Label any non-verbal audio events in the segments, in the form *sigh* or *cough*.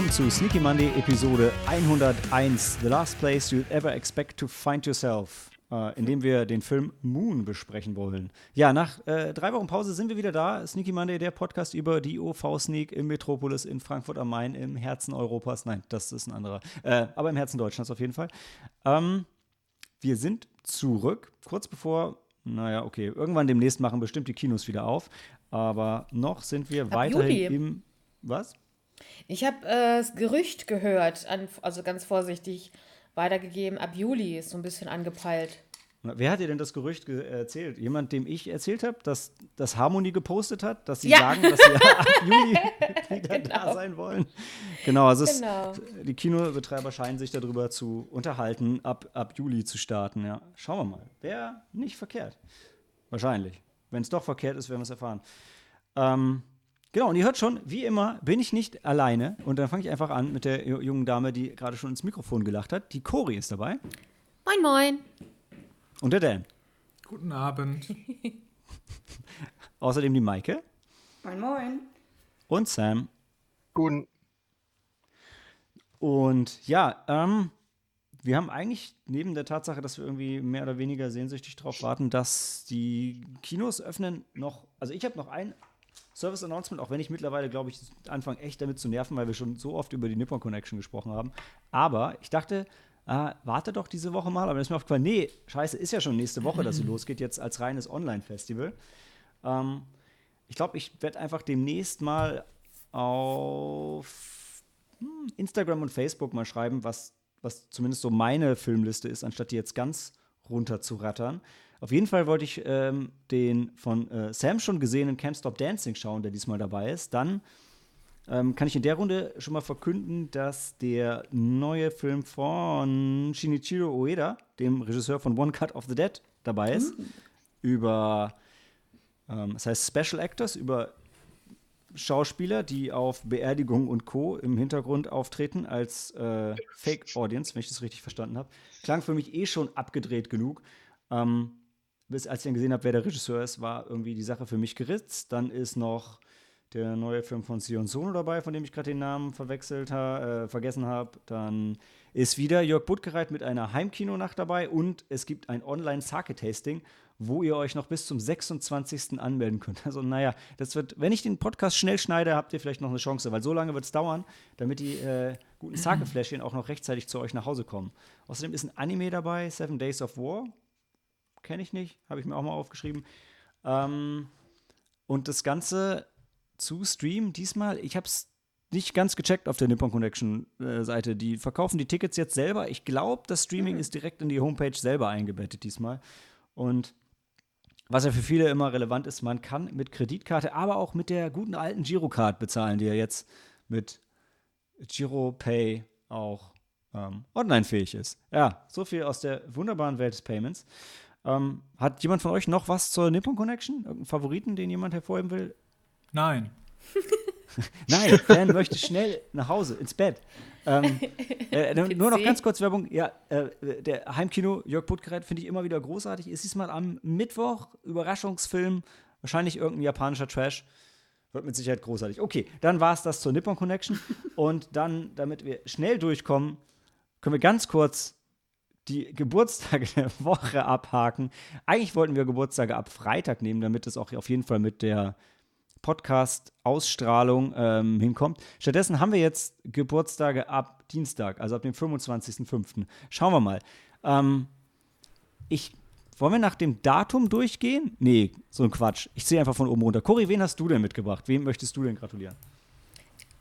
Willkommen zu Sneaky Monday Episode 101, The Last Place You'd Ever Expect to Find Yourself, äh, in dem wir den Film Moon besprechen wollen. Ja, nach äh, drei Wochen Pause sind wir wieder da. Sneaky Monday, der Podcast über die OV-Sneak im Metropolis in Frankfurt am Main, im Herzen Europas. Nein, das ist ein anderer, äh, aber im Herzen Deutschlands auf jeden Fall. Ähm, wir sind zurück, kurz bevor naja, okay. Irgendwann demnächst machen bestimmt die Kinos wieder auf. Aber noch sind wir Ab weiterhin Juli. im. Was? Ich habe äh, das Gerücht gehört, an, also ganz vorsichtig weitergegeben, ab Juli ist so ein bisschen angepeilt. Wer hat dir denn das Gerücht ge erzählt? Jemand, dem ich erzählt habe, dass das Harmony gepostet hat, dass sie Ja. sagen, dass sie *laughs* ab Juli wieder da Genau. sein wollen? Genau, also es, Genau. die Kinobetreiber scheinen sich darüber zu unterhalten, ab, ab Juli zu starten. Ja. Schauen wir mal. Wäre nicht verkehrt. Wahrscheinlich. Wenn es doch verkehrt ist, werden wir es erfahren. Ähm, genau, und ihr hört schon, wie immer bin ich nicht alleine. Und dann fange ich einfach an mit der ju- jungen Dame, die gerade schon ins Mikrofon gelacht hat. Die Cori ist dabei. Moin, moin. Und der Dan. Guten Abend. *laughs* Außerdem die Maike Moin, moin. und Sam. Guten. Und ja, ähm, wir haben eigentlich neben der Tatsache, dass wir irgendwie mehr oder weniger sehnsüchtig darauf warten, dass die Kinos öffnen, noch, also ich habe noch ein Service-Announcement, auch wenn ich mittlerweile, glaube ich, anfange echt damit zu nerven, weil wir schon so oft über die Nippon Connection gesprochen haben. Aber ich dachte, äh, warte doch diese Woche mal, aber dann ist mir aufgefallen, nee, scheiße, ist ja schon nächste Woche, dass sie *clears throat* losgeht, jetzt als reines Online-Festival. Ähm, ich glaube, ich werde einfach demnächst mal auf hm, Instagram und Facebook mal schreiben, was, was zumindest so meine Filmliste ist, anstatt die jetzt ganz runter zu rattern. Auf jeden Fall wollte ich ähm, den von äh, Sam schon gesehenen Can't Stop Dancing schauen, der diesmal dabei ist. Dann ähm, kann ich in der Runde schon mal verkünden, dass der neue Film von Shinichiro Ueda, dem Regisseur von One Cut of the Dead, dabei ist. Über, ähm, das heißt Special Actors, über Schauspieler, die auf Beerdigungen und Co. im Hintergrund auftreten als äh, Fake Audience, wenn ich das richtig verstanden habe. Klang für mich eh schon abgedreht genug. Ähm, bis als ich dann gesehen habe, wer der Regisseur ist, war irgendwie die Sache für mich geritzt. Dann ist noch der neue Film von Sion Sono dabei, von dem ich gerade den Namen verwechselt ha, äh, vergessen habe. Dann ist wieder Jörg Buttgereit mit einer Heimkinonacht dabei und es gibt ein Online-Sake-Tasting, wo ihr euch noch bis zum 26. anmelden könnt. *laughs* Also, naja, das wird, wenn ich den Podcast schnell schneide, habt ihr vielleicht noch eine Chance, weil so lange wird es dauern, damit die äh, guten *clears throat* Sake-Fläschchen auch noch rechtzeitig zu euch nach Hause kommen. Außerdem ist ein Anime dabei, Seven Days of War. Kenne ich nicht, habe ich mir auch mal aufgeschrieben. Ähm, und das Ganze zu streamen diesmal, ich habe es nicht ganz gecheckt auf der Nippon Connection äh, Seite. Die verkaufen die Tickets jetzt selber. Ich glaube, das Streaming ist direkt in die Homepage selber eingebettet diesmal. Und was ja für viele immer relevant ist, man kann mit Kreditkarte, aber auch mit der guten alten Girocard bezahlen, die ja jetzt mit GiroPay auch ähm, online fähig ist. Ja, so viel aus der wunderbaren Welt des Payments. Ähm, hat jemand von euch noch was zur Nippon Connection? Irgendeinen Favoriten, den jemand hervorheben will? Nein. *laughs* Nein, Dan möchte schnell nach Hause, ins Bett. Ähm, *laughs* äh, nur noch ganz kurz Werbung. Ja, äh, der Heimkino Jörg Puttgerät finde ich immer wieder großartig. Ist diesmal am Mittwoch, Überraschungsfilm, wahrscheinlich irgendein japanischer Trash. Wird mit Sicherheit großartig. Okay, dann war es das zur Nippon Connection. *laughs* Und dann, damit wir schnell durchkommen, können wir ganz kurz die Geburtstage der *laughs* Woche abhaken. Eigentlich wollten wir Geburtstage ab Freitag nehmen, damit es auch auf jeden Fall mit der Podcast-Ausstrahlung ähm, hinkommt. Stattdessen haben wir jetzt Geburtstage ab Dienstag, also ab dem 25.05. Schauen wir mal. Ähm, ich, wollen wir nach dem Datum durchgehen? Nee, so ein Quatsch. Ich ziehe einfach von oben runter. Cory, wen hast du denn mitgebracht? Wem möchtest du denn gratulieren?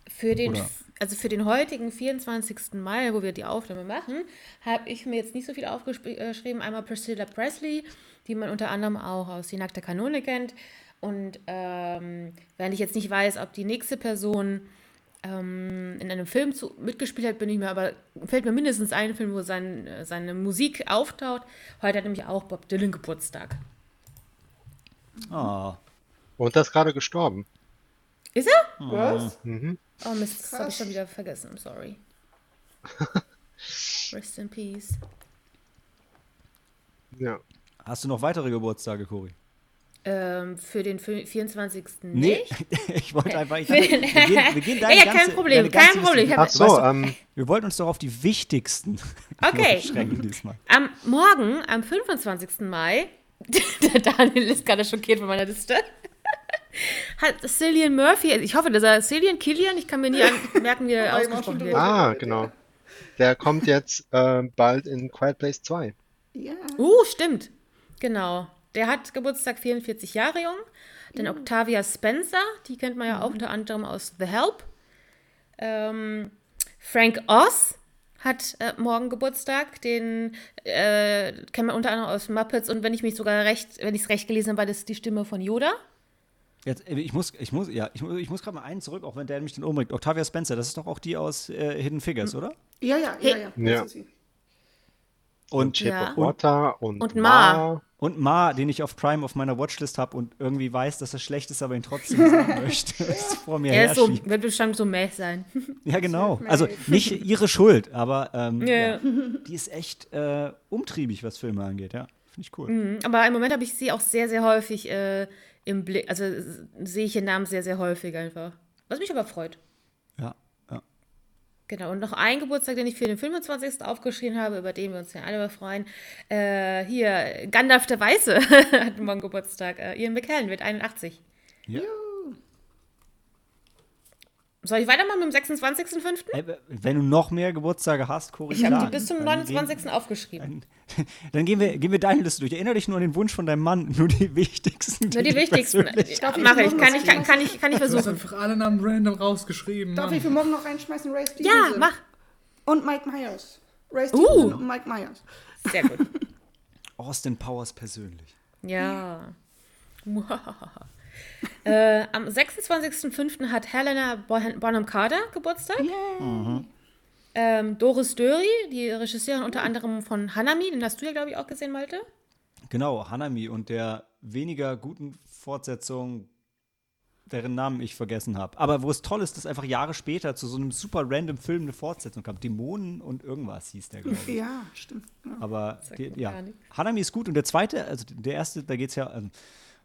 Für den, Oder? Also für den heutigen 24. Mai, wo wir die Aufnahme machen, habe ich mir jetzt nicht so viel aufgeschrieben. Einmal Priscilla Presley, die man unter anderem auch aus Die nackte Kanone kennt. Und ähm, wenn ich jetzt nicht weiß, ob die nächste Person ähm, in einem Film zu, mitgespielt hat, bin ich mir aber, fällt mir mindestens ein Film, wo sein, äh, seine Musik auftaucht. Heute hat nämlich auch Bob Dylan Geburtstag. Ah, Und das ist gerade gestorben. Ist er? Was? Mhm. Oh Mist, das habe ich schon wieder vergessen. Sorry. *laughs* Rest in peace. Ja. hast du noch weitere Geburtstage, Cory? Ähm, für den fü- 24. Nee, nicht. *laughs* ich wollte einfach. Ich *laughs* wir gehen, wir gehen deine Ja, ja, kein ganze, Problem, deine ganze kein Problem. Liste- Ich hab- Ach so, Weißt du, ähm, wir wollten uns doch auf die wichtigsten Okay. beschränken diesmal. Am Morgen, am 25. Mai, der Daniel ist gerade schockiert von meiner Liste, hat Cillian Murphy, ich hoffe, dass er Cillian Killian, ich kann mir nie *laughs* merken, wie er ausgesprochen schon wird. ah, genau. Der kommt jetzt äh, bald in Quiet Place 2. Ja. Uh, stimmt. Genau. Der hat Geburtstag 44 Jahre jung. Dann Octavia Spencer, die kennt man ja auch unter anderem aus The Help. Ähm, Frank Oz hat äh, morgen Geburtstag, den äh, kennt man unter anderem aus Muppets und wenn ich mich sogar recht, wenn ich es recht gelesen habe, war das die Stimme von Yoda. Jetzt, äh, ich muss, ich muss, ja, ich, muss- ich muss gerade mal einen zurück, auch wenn der mich dann umbringt. Octavia Spencer, das ist doch auch die aus äh, Hidden Figures, oder? Ja, ja, ja, ja. Ja. Und, of Water und, Und Ma. Ma. und Ma, den ich auf Prime auf meiner Watchlist habe und irgendwie weiß, dass er schlecht ist, aber ihn trotzdem sehen *laughs* möchte. Vor mir Er ist so, wird bestimmt so meh sein. Ja, genau. *laughs* Also nicht ihre Schuld, aber ähm, Ja. ja. die ist echt äh, umtriebig, was Filme angeht, ja. Finde ich cool. Aber im Moment habe ich sie auch sehr, sehr häufig äh, im Blick, also sehe ich ihren Namen sehr, sehr häufig einfach. Was mich aber freut. Ja, ja. Genau, und noch ein Geburtstag, den ich für den 25. aufgeschrieben habe, über den wir uns ja alle freuen. Äh, hier, Gandalf der Weiße *laughs* hat morgen Geburtstag. Äh, Ian McKellen wird 81. ja. Soll ich weitermachen mit dem 26.05.? Ey, wenn du noch mehr Geburtstage hast, Cory, Ich habe die bis zum dann 29. Gehen, aufgeschrieben. dann, *laughs* dann gehen, wir, gehen wir deine Liste durch. Erinnere dich nur an den Wunsch von deinem Mann, nur die wichtigsten. Nur die wichtigsten. Ja, Darf ich Mache ich. Kann ich, kann, kann ich, *laughs* kann ich Du hast versuchen. einfach alle Namen random rausgeschrieben. Darf Mann. ich für morgen noch reinschmeißen? Ray Ja, Stevenson. mach. Und Mike Myers. Ray Uh. Stevenson und Mike Myers. Sehr gut. *laughs* Austin Powers persönlich. Ja. Äh, am 26.05. hat Helena Bon- Bonham Carter Geburtstag. Ähm, Doris Döri, die Regisseurin unter anderem von Hanami, den hast du ja, glaube ich, auch gesehen, Malte. Genau, Hanami und der weniger guten Fortsetzung, deren Namen ich vergessen habe. Aber wo es toll ist, dass einfach Jahre später zu so einem super random Film eine Fortsetzung kam. Dämonen und irgendwas hieß der, glaube ich. Ja, stimmt. Ja. Aber die, ja. Hanami ist gut und der zweite, also der erste, da geht es ja, also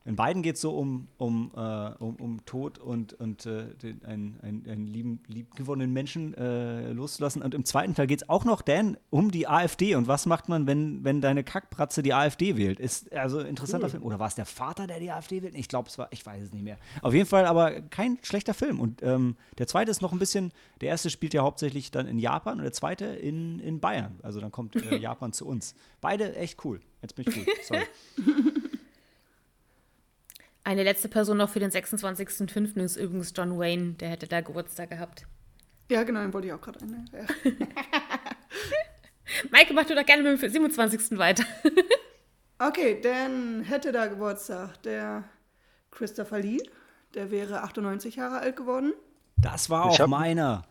in beiden geht es so um, um, äh, um, um Tod und, und äh, den, einen, einen, einen lieben, liebgewonnenen Menschen äh, loszulassen. Und im zweiten Teil geht es auch noch, Dan, um die AfD. Und was macht man, wenn, wenn deine Kackbratze die AfD wählt? Ist also ein interessanter Film. Oder war es der Vater, der die AfD wählt? Ich glaube, es war, ich weiß es nicht mehr. Auf jeden Fall aber kein schlechter Film. Und ähm, der zweite ist noch ein bisschen, der erste spielt ja hauptsächlich dann in Japan und der zweite in, in Bayern. Also dann kommt äh, *laughs* Japan zu uns. Beide echt cool. Jetzt bin ich gut. Sorry. *laughs* Eine letzte Person noch für den 26.05. ist übrigens John Wayne, der hätte da Geburtstag gehabt. Ja, genau, den wollte ich auch gerade einnehmen. Ja. *laughs* Maike, mach du doch gerne mit dem 27. weiter. *laughs* Okay, dann hätte da Geburtstag der Christopher Lee. Der wäre 98 Jahre alt geworden. Das war Ich auch meiner.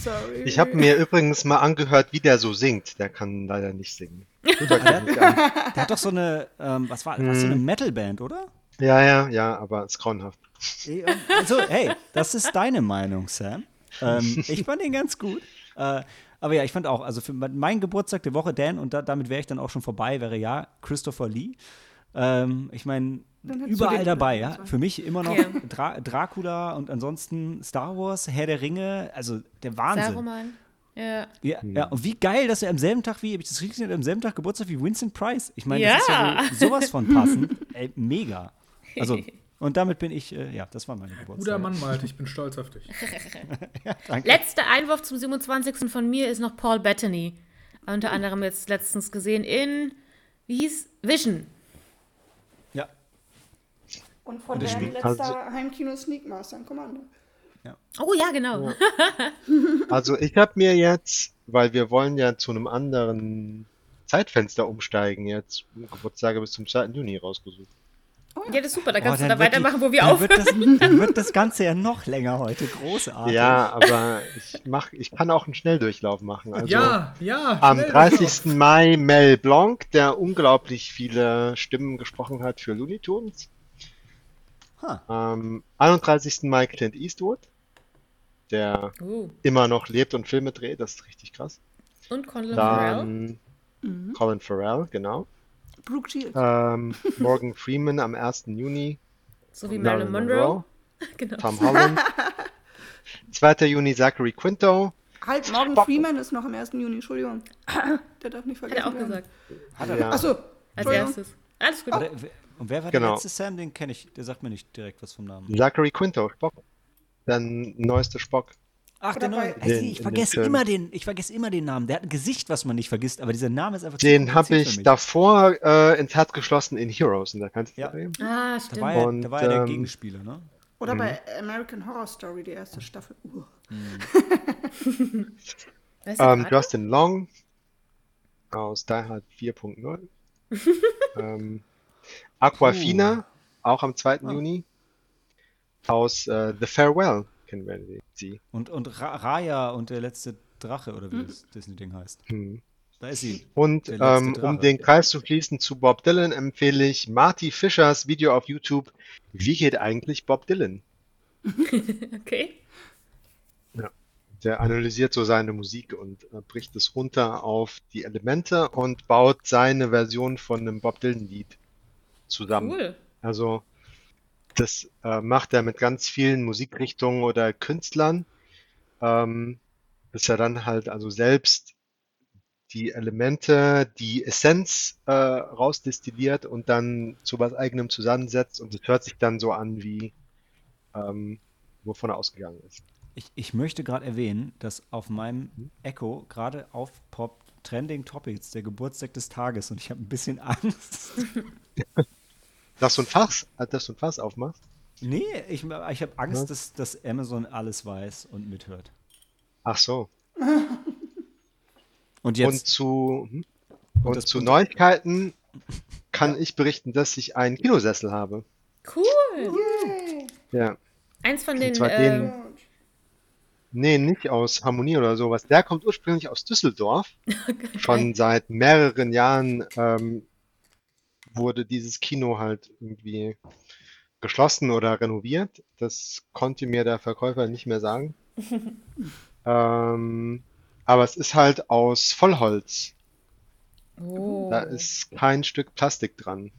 Sorry. Ich habe mir übrigens mal angehört, wie der so singt. Der kann leider nicht singen. An. Der hat doch so eine, ähm, was war, was so eine Metalband, oder? Ja, ja, ja, aber es ist grauenhaft. Eh, ähm, Also, hey, das ist deine Meinung, Sam. Ähm, ich fand ihn ganz gut. Äh, aber ja, ich fand auch, also für mein- meinen Geburtstag der Woche, Dan, und da, damit wäre ich dann auch schon vorbei, wäre ja Christopher Lee. Ähm, ich meine, überall dabei, ja. Für mich immer noch Ja. Dra Dracula und ansonsten Star Wars, Herr der Ringe, also der Wahnsinn. Saruman. Ja. Ja, ja, und wie geil, dass er am selben Tag wie, habe ich das richtig am selben Tag Geburtstag wie Winston Price. Ich meine, das ist ja Ja. sowas von passend. Ey, mega. Also, *laughs* und damit bin ich, äh, ja, das war meine Geburtstag. Guter Mann, Malte, ich bin stolz auf dich. *laughs* Danke. Letzter Einwurf zum 27. von mir ist noch Paul Bettany. Unter anderem jetzt letztens gesehen in, wie hieß, Vision. Ja, Und von der letzter also- Heimkino Sneak Master in Kommando. Oh ja, genau. *laughs* Also ich habe mir jetzt, weil wir wollen ja zu einem anderen Zeitfenster umsteigen, jetzt Geburtstage bis zum 2. Juni rausgesucht. Ja, das ist super. Da Boah, kannst du dann da weitermachen, die, wo wir dann aufhören. wird, das, *laughs* dann wird das Ganze ja noch länger heute. Großartig. Ja, aber ich mach, ich kann auch einen Schnelldurchlauf machen. Also ja, ja. am schnell 30. Mai Mel Blanc, der unglaublich viele Stimmen gesprochen hat für Looney Tunes. Ha. Am 31. Mai Clint Eastwood, der Uh, immer noch lebt und Filme dreht, das ist richtig krass. und Colin Farrell. Dann Colin Farrell, genau. Brooke Shields. Ähm, Morgan Freeman am 1. Juni. So wie Marilyn Monroe. *laughs* genau. Tom Holland. 2. Juni Zachary Quinto. halt, Morgan Spock. Freeman ist noch am 1. Juni, Entschuldigung. *clears throat* Der darf nicht Hat vergessen er auch werden. gesagt. Ja. Achso, Als erstes. Alles gut. Wer- wer- Und wer war Genau. der letzte Sam? Den kenne ich. Der sagt mir nicht direkt was vom Namen. Zachary Quinto, Spock. Der neueste Spock. Ach, der neue. Den- ich vergesse den immer den. Ich vergesse immer den Namen. Der hat ein Gesicht, was man nicht vergisst, aber dieser Name ist einfach zu Den habe ich mich. davor äh, ins Herz geschlossen in Heroes in der Kanzlerin. Ah, Da stimmt. war ja, Und, da war ja der ähm, Gegenspieler, ne? Oder bei American Horror Story, die erste Mhm. Staffel. Uh. *laughs* Der Ähm? Justin Long aus Die Hard 4.0. *laughs* ähm, Aquafina, auch am 2. Ah. Juni. Aus äh, The Farewell wir sie. Und, und Ra Raya und der letzte Drache, oder wie Hm. das Disney-Ding heißt. Hm. Da ist sie. Und ähm, um den Kreis zu schließen zu Bob Dylan empfehle ich Marty Fischers Video auf YouTube. Wie geht eigentlich Bob Dylan? *laughs* Okay. Der analysiert so seine Musik und äh, bricht es runter auf die Elemente und baut seine Version von einem Bob Dylan-Lied zusammen. Cool. Also das äh, macht er mit ganz vielen Musikrichtungen oder Künstlern, ähm, bis er dann halt also selbst die Elemente, die Essenz äh, rausdestilliert und dann zu was eigenem zusammensetzt und es hört sich dann so an, wie ähm, wovon er ausgegangen ist. Ich, ich möchte gerade erwähnen, dass auf meinem Echo gerade aufpoppt Trending Topics, der Geburtstag des Tages. Und ich habe ein bisschen *laughs* Angst. *laughs* Dass du ein Fass, äh, dass du ein Fass aufmachst? nee, ich, ich habe Angst, Ja. dass, dass Amazon alles weiß und mithört. Ach so. *laughs* Und Und jetzt. zu, hm? Und und zu und- Neuigkeiten *laughs* kann ich berichten, dass ich einen Kinosessel habe. Cool. Yay. Ja. Eins von Und den. Äh, den- Nee, nicht aus Harmonie oder sowas. Der kommt ursprünglich aus Düsseldorf. *laughs* Schon seit mehreren Jahren ähm, wurde dieses Kino halt irgendwie geschlossen oder renoviert. Das konnte mir der Verkäufer nicht mehr sagen. *laughs* ähm, aber es ist halt aus Vollholz. oh. Da ist kein Stück Plastik dran.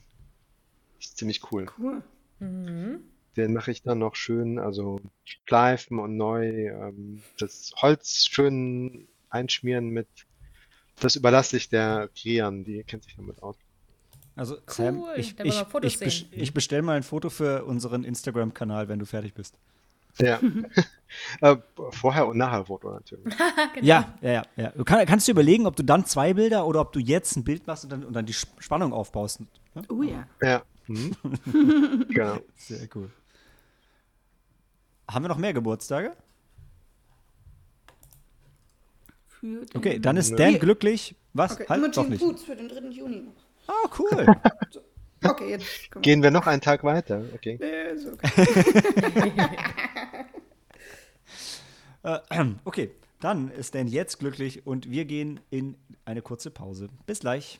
Ist ziemlich cool. Cool. Mhm. Den mache ich dann noch schön, also schleifen und neu, ähm, das Holz schön einschmieren mit, das überlasse ich der Krian, die kennt sich damit aus. Also, Sam, Cool, ich, da wollen ich, ich, sehen. ich bestelle mal ein Foto für unseren Instagram-Kanal, wenn du fertig bist. Ja. *laughs* äh, vorher und nachher Foto natürlich. *laughs* genau. Ja, ja, ja. ja. Du kann, kannst du überlegen, ob du dann zwei Bilder oder ob du jetzt ein Bild machst und dann, und dann die Sp- Spannung aufbaust. Ne? Oh ja. Ja. Mhm. *laughs* Genau. Sehr cool. Haben wir noch mehr Geburtstage? Für den Okay, dann ist. Dan glücklich. Was? Okay, halt, doch Imogen nicht. Boots für den 3. Juni noch. Ah, cool. *laughs* Okay, jetzt kommen Gehen wir noch einen Tag weiter. Okay. Äh, ist okay. *laughs* äh, okay, dann ist Dan jetzt glücklich und wir gehen in eine kurze Pause. Bis gleich.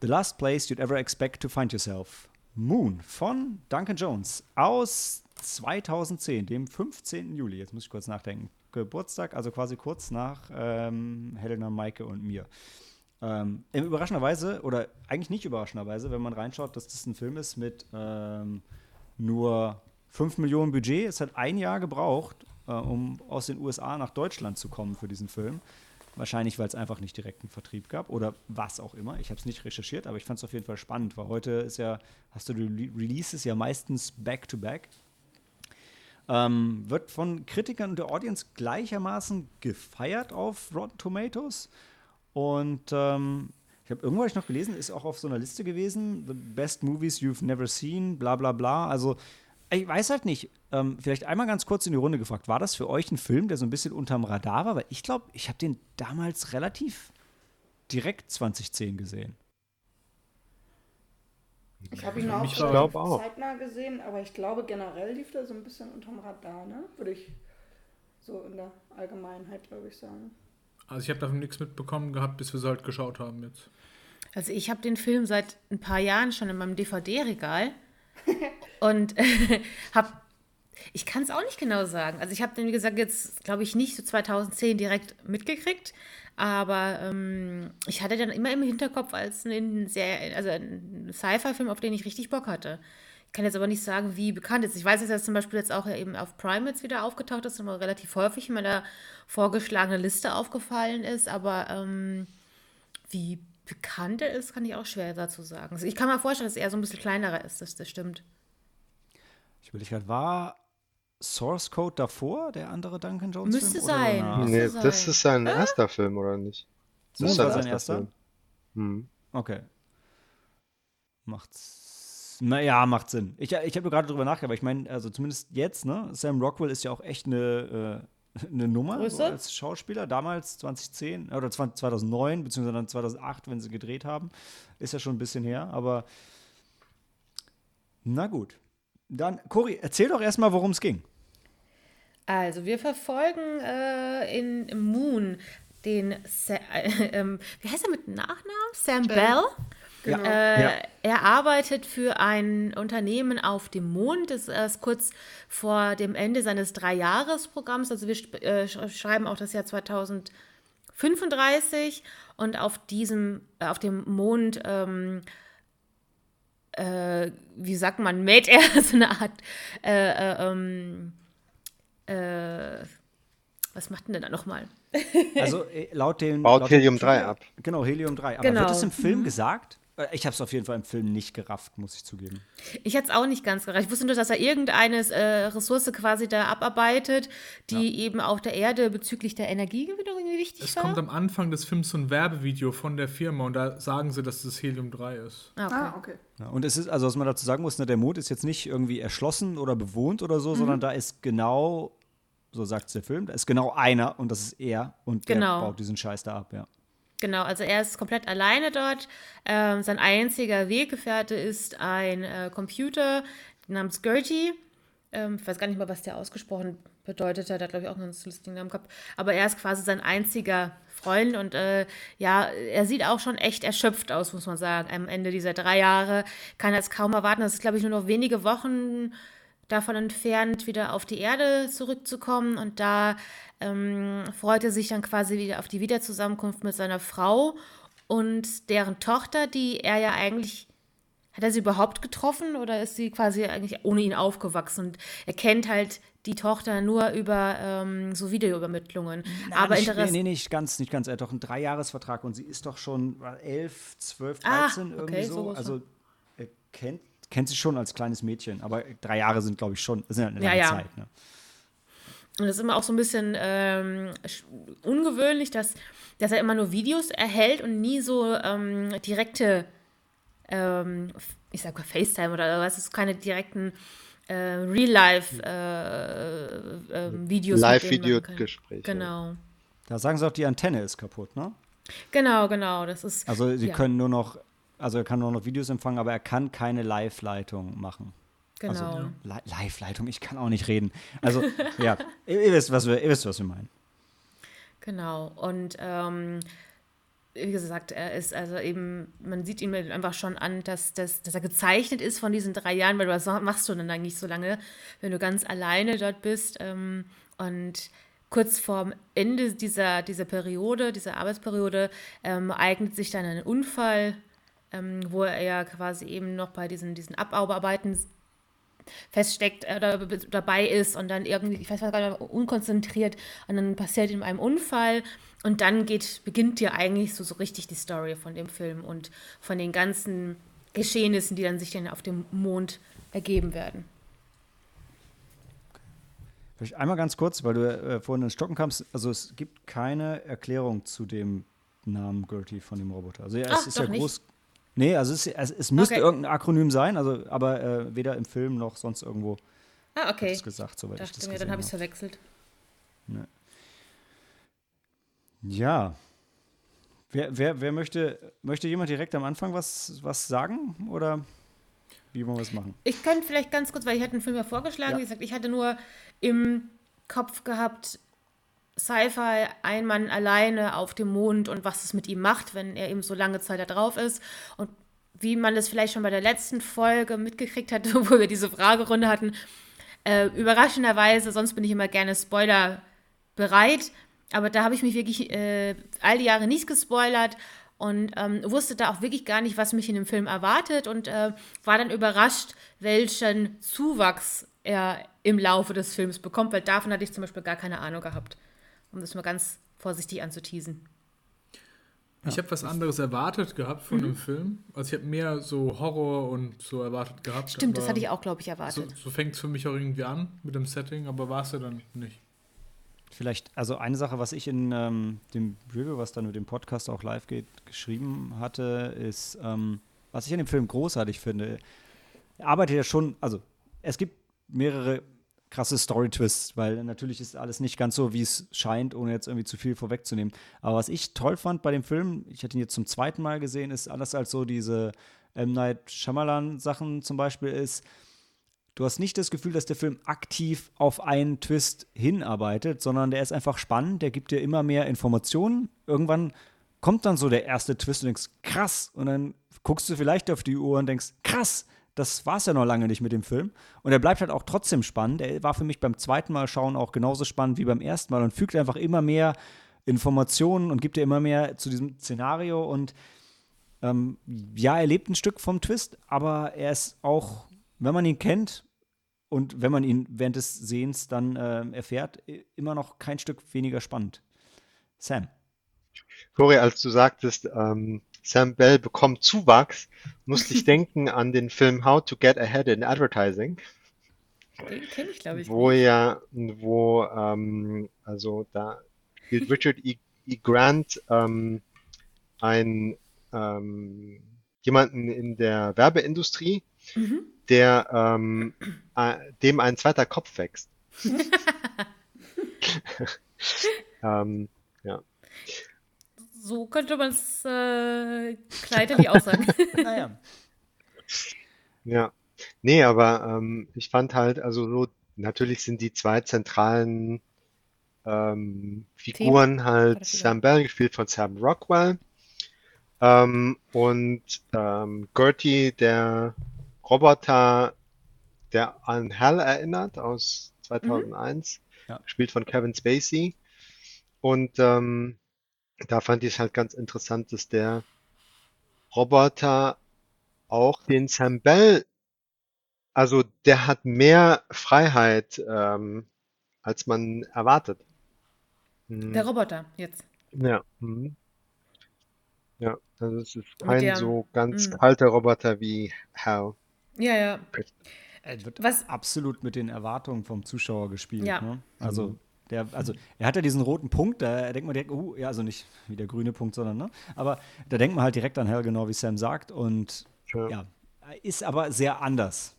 The Last Place You'd Ever Expect to Find Yourself. Moon von Duncan Jones aus 2010, dem 15. Juli. Jetzt muss ich kurz nachdenken. Geburtstag, also quasi kurz nach ähm, Helena, Maike und mir. Ähm, überraschenderweise, oder eigentlich nicht überraschenderweise, wenn man reinschaut, dass das ein Film ist mit ähm, nur 5 Millionen Budget. Es hat ein Jahr gebraucht, äh, um aus den USA nach Deutschland zu kommen für diesen Film. Wahrscheinlich, weil es einfach nicht direkt einen Vertrieb gab oder was auch immer. Ich habe es nicht recherchiert, aber ich fand es auf jeden Fall spannend, weil heute ist ja, hast du die Re- Releases ja meistens back-to-back. Ähm, wird von Kritikern und der Audience gleichermaßen gefeiert auf Rotten Tomatoes. Und ähm, ich habe irgendwo ich noch gelesen, ist auch auf so einer Liste gewesen, The Best Movies You've Never Seen, bla bla bla. Also ich weiß halt nicht, ähm, vielleicht einmal ganz kurz in die Runde gefragt, war das für euch ein Film, der so ein bisschen unterm Radar war? Weil ich glaube, ich habe den damals relativ direkt 2010 gesehen. Ich habe ihn auch, Ich glaub auch. zeitnah gesehen, aber ich glaube generell lief der so ein bisschen unterm Radar, ne? Würde ich so in der Allgemeinheit, glaube ich, sagen. Also ich habe davon nichts mitbekommen gehabt, bis wir es halt geschaut haben jetzt. Also ich habe den Film seit ein paar Jahren schon in meinem DVD-Regal *laughs* und *laughs* habe Ich kann es auch nicht genau sagen. Also ich habe den, wie gesagt, jetzt, glaube ich, nicht so 2010 direkt mitgekriegt, aber ähm, ich hatte dann immer im Hinterkopf als einen sehr, also Sci-Fi-Film, auf den ich richtig Bock hatte. Ich kann jetzt aber nicht sagen, wie bekannt ist. Ich weiß, dass er zum Beispiel jetzt auch eben auf Prime jetzt wieder aufgetaucht ist und relativ häufig in meiner vorgeschlagenen Liste aufgefallen ist, aber ähm, wie bekannt er ist, kann ich auch schwer dazu sagen. Also ich kann mir vorstellen, dass er so ein bisschen kleinerer ist, das, das stimmt. Ich will dich gerade, war Source Code davor, der andere Duncan Jones Müsste Film? sein. Oder Müsste Nee, sein. das ist sein erster Film, oder nicht? Das Moon ist war sein erster? Film. Hm. Okay. Macht's. Naja, macht Sinn. Ich, ich habe gerade drüber nachgedacht, aber ich meine, also zumindest jetzt, ne? Sam Rockwell ist ja auch echt eine, äh, *laughs* eine Nummer so als Schauspieler. Damals 2010 oder 20, 2009, beziehungsweise dann 2008, wenn sie gedreht haben. Ist ja schon ein bisschen her, aber na gut. Dann, Cory, erzähl doch erstmal, worum es ging. Also, wir verfolgen äh, in Moon den, Sa äh, *laughs* ähm, wie heißt er mit Nachnamen? Sam Bell. Genau. Äh, Ja. Er arbeitet für ein Unternehmen auf dem Mond. Das ist kurz vor dem Ende seines Dreijahresprogramms. Also wir sch- äh, sch- schreiben auch das Jahr 2035 und auf diesem, äh, auf dem Mond, ähm, äh, wie sagt man, mäht er *laughs* so eine Art, äh, äh, ähm, äh, was macht denn der da nochmal? Also äh, laut dem. Baut laut dem Helium 3 Trailer- ab. Genau, Helium 3. Aber Genau. wird es im Film gesagt? Äh, Ich habe es auf jeden Fall im Film nicht gerafft, muss ich zugeben. Ich hätte es auch nicht ganz gereicht. Ich wusste nur, dass er irgendeine äh, Ressource quasi da abarbeitet, die eben auch der Erde bezüglich der Energiegewinnung irgendwie wichtig Es war. kommt am Anfang des Films so ein Werbevideo von der Firma und da sagen sie, dass das Helium 3 ist. Ah, okay. Ah, okay. Ja, und es ist, also was man dazu sagen muss, ne, der Mond ist jetzt nicht irgendwie erschlossen oder bewohnt oder so, sondern da ist genau, so sagt der Film, da ist genau einer und das ist er und der Genau. baut diesen Scheiß da ab, ja. Genau, also er ist komplett alleine dort. Ähm, sein einziger Weggefährte ist ein äh, Computer namens Gertie. Ähm, ich weiß gar nicht mal, was der ausgesprochen bedeutet. Er hat, glaube ich, auch einen lustigen Namen gehabt. Aber er ist quasi sein einziger Freund und äh, ja, er sieht auch schon echt erschöpft aus, muss man sagen. Am Ende dieser drei Jahre kann er es kaum erwarten. Das ist, glaube ich, nur noch wenige Wochen davon entfernt, wieder auf die Erde zurückzukommen. Und da ähm, freut er sich dann quasi wieder auf die Wiederzusammenkunft mit seiner Frau und deren Tochter, die er ja eigentlich. Hat er sie überhaupt getroffen oder ist sie quasi eigentlich ohne ihn aufgewachsen? Und er kennt halt die Tochter nur über ähm, so Videoübermittlungen. Aber nicht, nee, interessant. nee, nicht ganz, nicht ganz. Er hat doch einen Dreijahresvertrag und sie ist doch schon elf, zwölf, Ah, dreizehn irgendwie okay, so. so groß, also er kennt, kennt sie schon als kleines Mädchen, aber drei Jahre sind, glaube ich, schon, das ist ja eine Ja, lange ja. Zeit. Ne? Und das ist immer auch so ein bisschen ähm, ungewöhnlich, dass, dass er immer nur Videos erhält und nie so ähm, direkte, ähm, ich sag mal FaceTime oder was, es ist keine direkten äh, Real-Life-Videos. Live-Video-Gespräche. Genau. Da sagen sie auch, die Antenne ist kaputt, ne? Genau, genau. Das ist. Also sie ja, können nur noch, also er kann nur noch Videos empfangen, aber er kann keine Live-Leitung machen. Genau. Also, Li- Live-Leitung, ich kann auch nicht reden. Also, ja, ihr, ihr, wisst, was wir, ihr wisst, was wir meinen. Genau. Und ähm, wie gesagt, er ist also eben, man sieht ihm einfach schon an, dass, dass, dass er gezeichnet ist von diesen drei Jahren, weil was machst du denn eigentlich so lange, wenn du ganz alleine dort bist? Ähm, und kurz vorm Ende dieser, dieser Periode, dieser Arbeitsperiode, ähm, eignet sich dann ein Unfall, wo er ja quasi eben noch bei diesen, diesen Abbauarbeiten feststeckt äh, oder b- dabei ist und dann irgendwie, ich weiß gar nicht, unkonzentriert und dann passiert ihm ein Unfall und dann geht, beginnt ja eigentlich so, so richtig die Story von dem Film und von den ganzen Geschehnissen, die dann sich dann auf dem Mond ergeben werden. Vielleicht einmal ganz kurz, weil du äh, vorhin ins Stocken kamst. Also es gibt keine Erklärung zu dem Namen Gertie von dem Roboter. Also ja, es Ach, ist ja nicht? groß. Nee, also es, es, es müsste Okay. irgendein Akronym sein, also aber äh, weder im Film noch sonst irgendwo Ah, okay. es gesagt, soweit ich das Dachte mir, dann habe ich es verwechselt. Ja. Wer, wer, wer möchte, möchte jemand direkt am Anfang was, was sagen? Oder wie wollen wir es machen? Ich könnte vielleicht ganz kurz, weil ich hatte einen Film ja vorgeschlagen, Ja. wie gesagt, ich hatte nur im Kopf gehabt, Sci-Fi, ein Mann alleine auf dem Mond und was es mit ihm macht, wenn er eben so lange Zeit da drauf ist. Und wie man das vielleicht schon bei der letzten Folge mitgekriegt hat, *laughs* wo wir diese Fragerunde hatten, Äh, überraschenderweise, sonst bin ich immer gerne Spoiler bereit, aber da habe ich mich wirklich äh, all die Jahre nicht gespoilert und ähm, wusste da auch wirklich gar nicht, was mich in dem Film erwartet und äh, war dann überrascht, welchen Zuwachs er im Laufe des Films bekommt, weil davon hatte ich zum Beispiel gar keine Ahnung gehabt, um das mal ganz vorsichtig anzuteasen. Ich habe was anderes erwartet gehabt von dem Film. Also ich habe mehr so Horror und so erwartet gehabt. Stimmt, das hatte ich auch, glaube ich, So, erwartet. so fängt es für mich auch irgendwie an mit dem Setting, aber war es ja dann nicht. Vielleicht, also eine Sache, was ich in ähm, dem Review, was dann mit dem Podcast auch live geht, geschrieben hatte, ist, ähm, was ich in dem Film großartig finde. Er arbeitet ja schon, also es gibt mehrere krasse Story-Twists, weil natürlich ist alles nicht ganz so, wie es scheint, ohne jetzt irgendwie zu viel vorwegzunehmen. Aber was ich toll fand bei dem Film, ich hatte ihn jetzt zum zweiten Mal gesehen, ist anders als so diese M. Night Shyamalan-Sachen zum Beispiel ist, Du hast nicht das Gefühl, dass der Film aktiv auf einen Twist hinarbeitet, sondern der ist einfach spannend, der gibt dir immer mehr Informationen. Irgendwann kommt dann so der erste Twist und denkst, krass. Und dann guckst du vielleicht auf die Uhr und denkst, krass, das war es ja noch lange nicht mit dem Film. Und er bleibt halt auch trotzdem spannend. Er war für mich beim zweiten Mal schauen auch genauso spannend wie beim ersten Mal und fügt einfach immer mehr Informationen und gibt dir immer mehr zu diesem Szenario. Und ähm, ja, er lebt ein Stück vom Twist, aber er ist auch, wenn man ihn kennt und wenn man ihn während des Sehens dann ähm, erfährt, immer noch kein Stück weniger spannend. Sam. Corey, als du sagtest, ähm, Sam Bell bekommt Zuwachs, musste ich *laughs* denken an den Film How to Get Ahead in Advertising, Den kenne ich, glaube ich. wo nicht. ja, wo, ähm, also da spielt Richard E. E. Grant ähm, ein ähm, jemanden in der Werbeindustrie, Mhm. der ähm, äh, dem ein zweiter Kopf wächst. *laughs* *laughs* ähm, So könnte man es äh, kleiderlich auch sagen. Naja. *laughs* Ja, nee, aber ähm, ich fand halt, also so, natürlich sind die zwei zentralen ähm, Figuren halt oder Figuren. Sam Bell, gespielt von Sam Rockwell, ähm, und ähm, Gertie, der Roboter, der an Hal erinnert aus 2001, Ja. gespielt von Kevin Spacey. Und ähm, da fand ich es halt ganz interessant, dass der Roboter auch den Sam Bell, also der hat mehr Freiheit, ähm, als man erwartet. Mhm. Der Roboter jetzt. Ja. Mhm. Ja, also es ist kein der- so ganz Mhm. kalter Roboter wie Hal. Ja, ja. Er wird Was- absolut mit den Erwartungen vom Zuschauer gespielt. Ja. Ne? Also, der, also, er hat ja diesen roten Punkt, da denkt man direkt, uh, ja, also nicht wie der grüne Punkt, sondern, ne? Aber da denkt man halt direkt an Hal, genau wie Sam sagt. Und Ja. ja, ist aber sehr anders.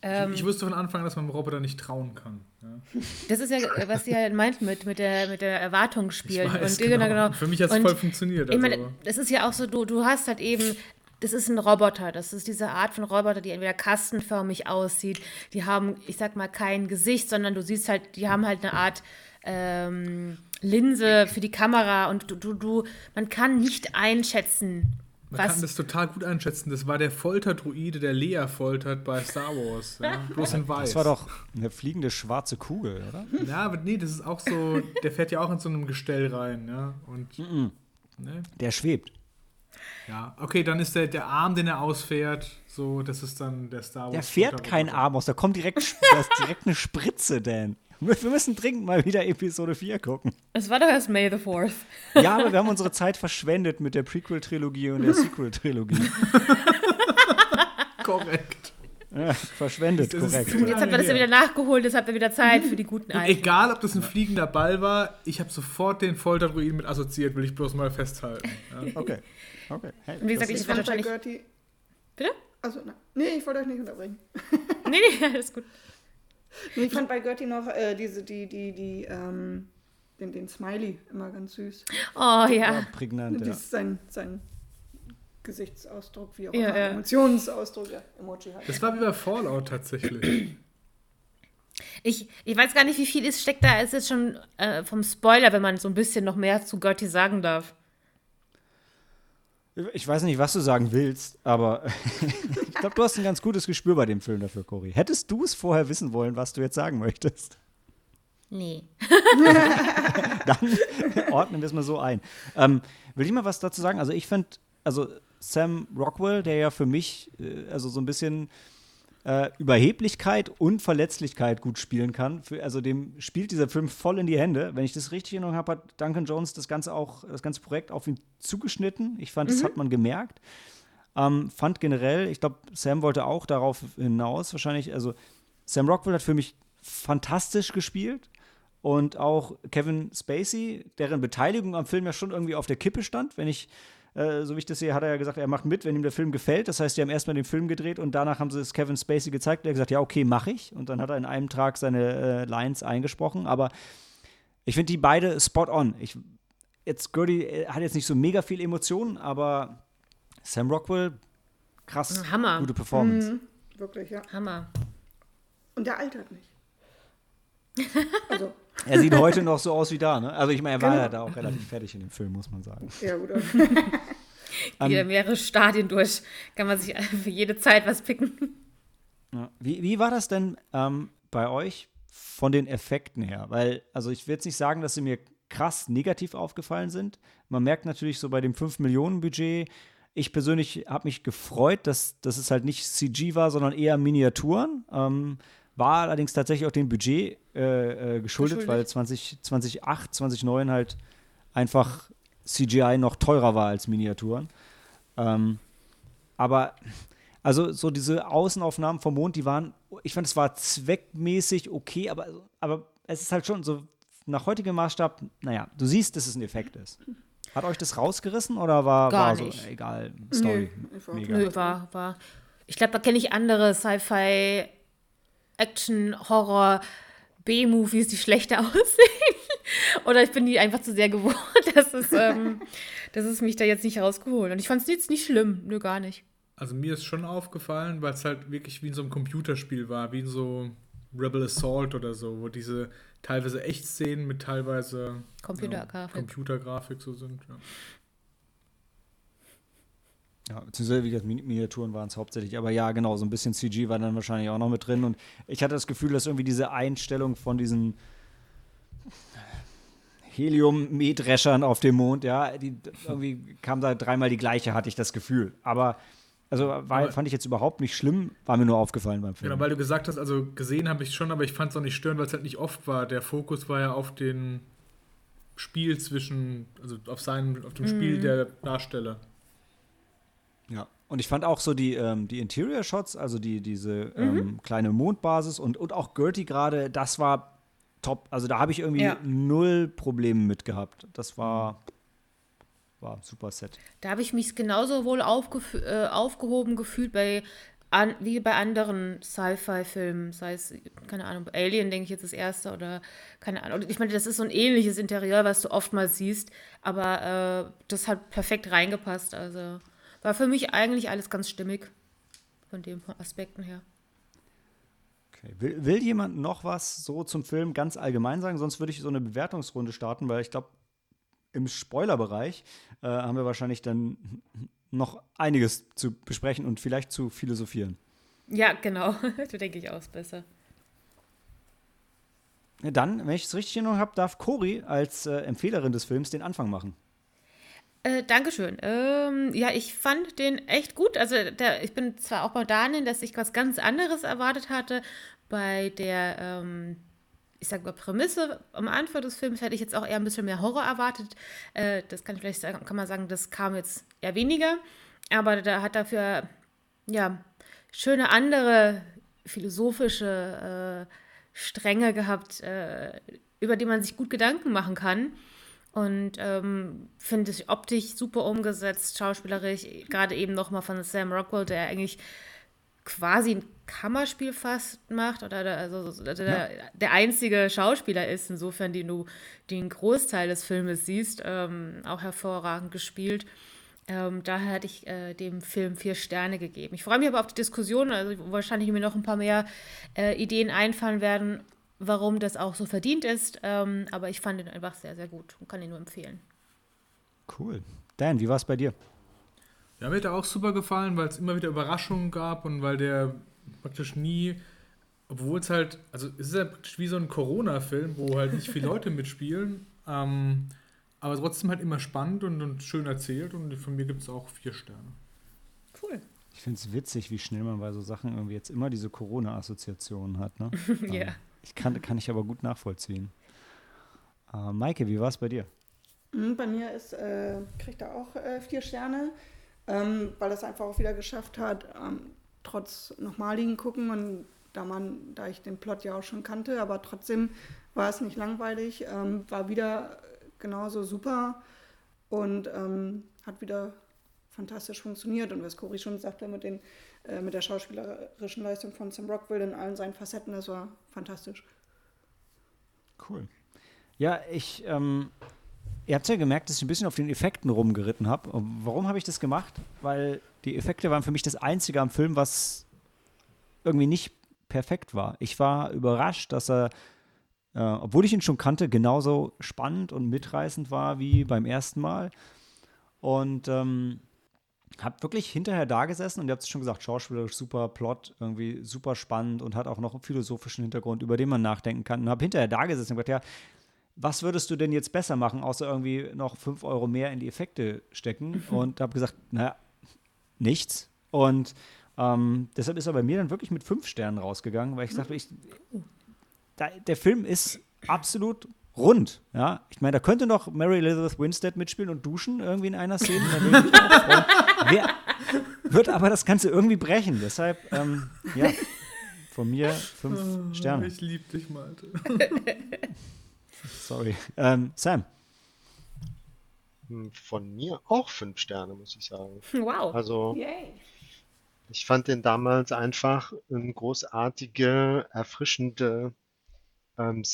Ähm, ich wusste von Anfang an, dass man dem Roboter nicht trauen kann. Ja. das ist ja, was sie halt meint mit, mit der, mit der Erwartung Ich spielen. weiß, und, genau. Für mich hat es voll funktioniert. Ich Also, meine, das ist ja auch so, du, du hast halt eben, das ist ein Roboter, das ist diese Art von Roboter, die entweder kastenförmig aussieht, die haben, ich sag mal, kein Gesicht, sondern du siehst halt, die haben halt eine Art ähm, Linse für die Kamera und du, du, du, man kann nicht einschätzen, man kann was. das total gut einschätzen. Das war der Folterdruide, der Lea foltert bei Star Wars. Ja? *laughs* Bloß in weiß. Das war doch eine fliegende schwarze Kugel, oder? Ja, aber nee, das ist auch so, der fährt ja auch in so einem Gestell rein, ja. Und, ne? Der schwebt. Ja, okay, dann ist der, der Arm, den er ausfährt, so, das ist dann der Star Wars. Der fährt keinen Arm aus, da kommt direkt, da ist direkt eine Spritze, Dan. Wir müssen dringend mal wieder Episode 4 gucken. Es war doch erst May the 4th. Ja, aber wir haben unsere Zeit verschwendet mit der Prequel-Trilogie und der *laughs* Sequel-Trilogie. Korrekt. Ja, verschwendet, *laughs* Das korrekt. Jetzt habt ihr das ja wieder nachgeholt, jetzt habt ihr wieder Zeit für die guten Und Alten. egal, ob das ein fliegender Ball war, ich habe sofort den Folterdruiden mit assoziiert, will ich bloß mal festhalten. Ja. *laughs* Okay. okay. Hey, Und wie gesagt, ich fand bei wahrscheinlich. Gertie. Bitte? Also, nein. Nee, ich wollte euch nicht unterbrechen. *laughs* Nee, nee, alles gut. Nee, ich fand bei Gertie noch äh, diese, die, die, die, ähm, den, den Smiley immer ganz süß. Oh war ja. prägnant, Das ja. ist sein, sein Gesichtsausdruck, wie auch Ja, immer, ja. Emotionsausdruck, ja, Emoji halt. Das war wie bei Fallout tatsächlich. Ich, ich weiß gar nicht, wie viel ist, steckt da. Es ist schon äh, vom Spoiler, wenn man so ein bisschen noch mehr zu Gertie sagen darf. Ich weiß nicht, was du sagen willst, aber *laughs* ich glaube, du hast ein ganz gutes Gespür bei dem Film dafür, Cory. Hättest du es vorher wissen wollen, was du jetzt sagen möchtest? Nee. *laughs* Dann ordnen wir es mal so ein. Ähm, will ich mal was dazu sagen? Also ich finde, also Sam Rockwell, der ja für mich äh, also so ein bisschen äh, Überheblichkeit und Verletzlichkeit gut spielen kann. Für, also dem spielt dieser Film voll in die Hände. Wenn ich das richtig in Erinnerung habe, hat Duncan Jones das ganze auch, das ganze Projekt auf ihn zugeschnitten. Ich fand, mhm. das hat man gemerkt. Ähm, fand generell, ich glaube, Sam wollte auch darauf hinaus wahrscheinlich, also Sam Rockwell hat für mich fantastisch gespielt und auch Kevin Spacey, deren Beteiligung am Film ja schon irgendwie auf der Kippe stand, wenn ich äh, so wie ich das sehe, hat er ja gesagt, er macht mit, wenn ihm der Film gefällt. Das heißt, die haben erstmal den Film gedreht und danach haben sie es Kevin Spacey gezeigt. Er hat gesagt, ja, okay, mache ich. Und dann hat er in einem Tag seine äh, Lines eingesprochen. Aber ich finde die beide spot on. Ich, jetzt Gertie äh, hat jetzt nicht so mega viel Emotionen, aber Sam Rockwell, krass, Hammer. gute Performance. Mhm. Wirklich, ja. Hammer. Und der altert nicht. *laughs* Also. Er sieht heute noch so aus wie da, ne? Also ich meine, er war genau. ja da auch relativ fertig in dem Film, muss man sagen. Ja, gut. Wieder *laughs* mehrere Stadien durch. Kann man sich für jede Zeit was picken. Ja. Wie, wie war das denn ähm, bei euch von den Effekten her? Weil, also ich will jetzt nicht sagen, dass sie mir krass negativ aufgefallen sind. Man merkt natürlich so bei dem 5-Millionen-Budget, ich persönlich habe mich gefreut, dass, dass es halt nicht CG war, sondern eher Miniaturen. Ähm, war allerdings tatsächlich auch dem Budget äh, äh, geschuldet, weil 20, 2008, 2009 halt einfach CGI noch teurer war als Miniaturen. Ähm, aber also so diese Außenaufnahmen vom Mond, die waren, ich fand, es war zweckmäßig okay, aber, aber es ist halt schon so nach heutigem Maßstab, naja, du siehst, dass es ein Effekt ist. Hat euch das rausgerissen oder war, Gar war so, nicht. egal, Story? Nö, mega. Nö, war, war. Ich glaube, da kenne ich andere Sci-Fi Action, Horror, B-Movies, die schlechter *laughs* aussehen. Oder ich bin die einfach zu sehr gewohnt, *laughs* dass es, ähm, dass es mich da jetzt nicht rausgeholt. Und ich fand es jetzt nicht schlimm, nur gar nicht. Also mir ist schon aufgefallen, weil es halt wirklich wie in so einem Computerspiel war, wie in so Rebel Assault oder so, wo diese teilweise Echtszenen mit teilweise Computergrafik, ja, Computergrafik so sind. Ja. Ja, beziehungsweise wie gesagt, Miniaturen waren es hauptsächlich. Aber ja, genau, so ein bisschen CG war dann wahrscheinlich auch noch mit drin. Und ich hatte das Gefühl, dass irgendwie diese Einstellung von diesen Helium-Mähdreschern auf dem Mond, ja, die, irgendwie kam da dreimal die gleiche, hatte ich das Gefühl. Aber also war, fand ich jetzt überhaupt nicht schlimm, war mir nur aufgefallen beim Film. Genau, weil du gesagt hast, also gesehen habe ich schon, aber ich fand es auch nicht störend, weil es halt nicht oft war. Der Fokus war ja auf dem Spiel zwischen, also auf seinem, auf dem mhm. Spiel der Darsteller. Ja. Und ich fand auch so die, ähm, die Interior-Shots, also die, diese ähm, mhm. kleine Mondbasis und, und auch Gertie gerade, das war top. Also da habe ich irgendwie ja. null Probleme mit gehabt. Das war, war ein super Set. Da habe ich mich genauso wohl äh, aufgehoben gefühlt bei an, wie bei anderen Sci-Fi-Filmen, sei es, keine Ahnung, Alien, denke ich jetzt das erste oder keine Ahnung. Ich meine, das ist so ein ähnliches Interieur, was du oftmals siehst, aber äh, das hat perfekt reingepasst. Also war für mich eigentlich alles ganz stimmig von den Aspekten her. Okay. Will, will, jemand noch was so zum Film ganz allgemein sagen? Sonst würde ich so eine Bewertungsrunde starten, weil ich glaube, im Spoilerbereich äh, haben wir wahrscheinlich dann noch einiges zu besprechen und vielleicht zu philosophieren. Ja, genau. *laughs* das denke ich auch besser. Dann, wenn ich es richtig in Erinnerung habe, darf Cori als äh, Empfehlerin des Films den Anfang machen. Äh, Dankeschön. Ähm, ja, ich fand den echt gut. Also der, ich bin zwar auch bei Daniel, dass ich was ganz anderes erwartet hatte. Bei der, ähm, ich sag mal, Prämisse am Anfang des Films hätte ich jetzt auch eher ein bisschen mehr Horror erwartet. Äh, das kann ich vielleicht sagen, kann man sagen, das kam jetzt eher weniger. Aber da hat dafür, ja, schöne andere philosophische äh, Stränge gehabt, äh, über die man sich gut Gedanken machen kann. Und ähm, finde ich optisch super umgesetzt, schauspielerisch, gerade eben nochmal von Sam Rockwell, der eigentlich quasi ein Kammerspiel fast macht oder der, also der, ja. der einzige Schauspieler ist, insofern, den du den Großteil des Filmes siehst, ähm, auch hervorragend gespielt. Ähm, daher hatte ich äh, dem Film vier Sterne gegeben. Ich freue mich aber auf die Diskussion, also wahrscheinlich mir noch ein paar mehr äh, Ideen einfallen werden, warum das auch so verdient ist. Ähm, aber ich fand ihn einfach sehr, sehr gut und kann ihn nur empfehlen. Cool. Dan, wie war es bei dir? Ja, mir hat er auch super gefallen, weil es immer wieder Überraschungen gab und weil der praktisch nie, obwohl es halt, also es ist ja praktisch wie so ein Corona-Film, wo halt nicht viele Leute mitspielen, ähm, aber trotzdem halt immer spannend und, und schön erzählt und von mir gibt es auch vier Sterne. Cool. Ich finde es witzig, wie schnell man bei so Sachen irgendwie jetzt immer diese Corona-Assoziationen hat. Ne? *laughs* Ja. Ich kann, kann ich aber gut nachvollziehen. Äh, Maike, wie war es bei dir? Mhm, Bei mir ist, äh, kriegt er auch äh, vier Sterne, ähm, weil es einfach auch wieder geschafft hat, ähm, trotz nochmaligen Gucken und da man, da ich den Plot ja auch schon kannte, aber trotzdem war es nicht langweilig, ähm, war wieder genauso super und ähm, hat wieder fantastisch funktioniert. Und was Cory schon sagte mit, den, äh, mit der schauspielerischen Leistung von Sam Rockwell in allen seinen Facetten, das war fantastisch. Cool. Ja, ich, ähm, ihr habt ja gemerkt, dass ich ein bisschen auf den Effekten rumgeritten habe. Warum habe ich das gemacht? Weil die Effekte waren für mich das Einzige am Film, was irgendwie nicht perfekt war. Ich war überrascht, dass er, äh, obwohl ich ihn schon kannte, genauso spannend und mitreißend war wie beim ersten Mal. Und ähm, habe wirklich hinterher da gesessen und ihr habt es schon gesagt, schauspielerisch super, Plot irgendwie super spannend und hat auch noch einen philosophischen Hintergrund, über den man nachdenken kann. Und habe hinterher da gesessen und gesagt, ja, was würdest du denn jetzt besser machen, außer irgendwie noch 5 Euro mehr in die Effekte stecken? Und habe gesagt, naja, nichts. Und ähm, deshalb ist er bei mir dann wirklich mit fünf Sternen rausgegangen, weil ich sagte, ich, da, der Film ist absolut rund. Ja? Ich meine, da könnte noch Mary Elizabeth Winstead mitspielen und duschen irgendwie in einer Szene. Da würde ich mich auch freuen. Wer wird aber das Ganze irgendwie brechen. Deshalb, ähm, ja, von mir fünf Sterne. Ich lieb dich, Malte. Sorry. Ähm, Sam. Von mir auch fünf Sterne, muss ich sagen. Wow. Also, Yay! ich fand den damals einfach eine großartige, erfrischende ähm,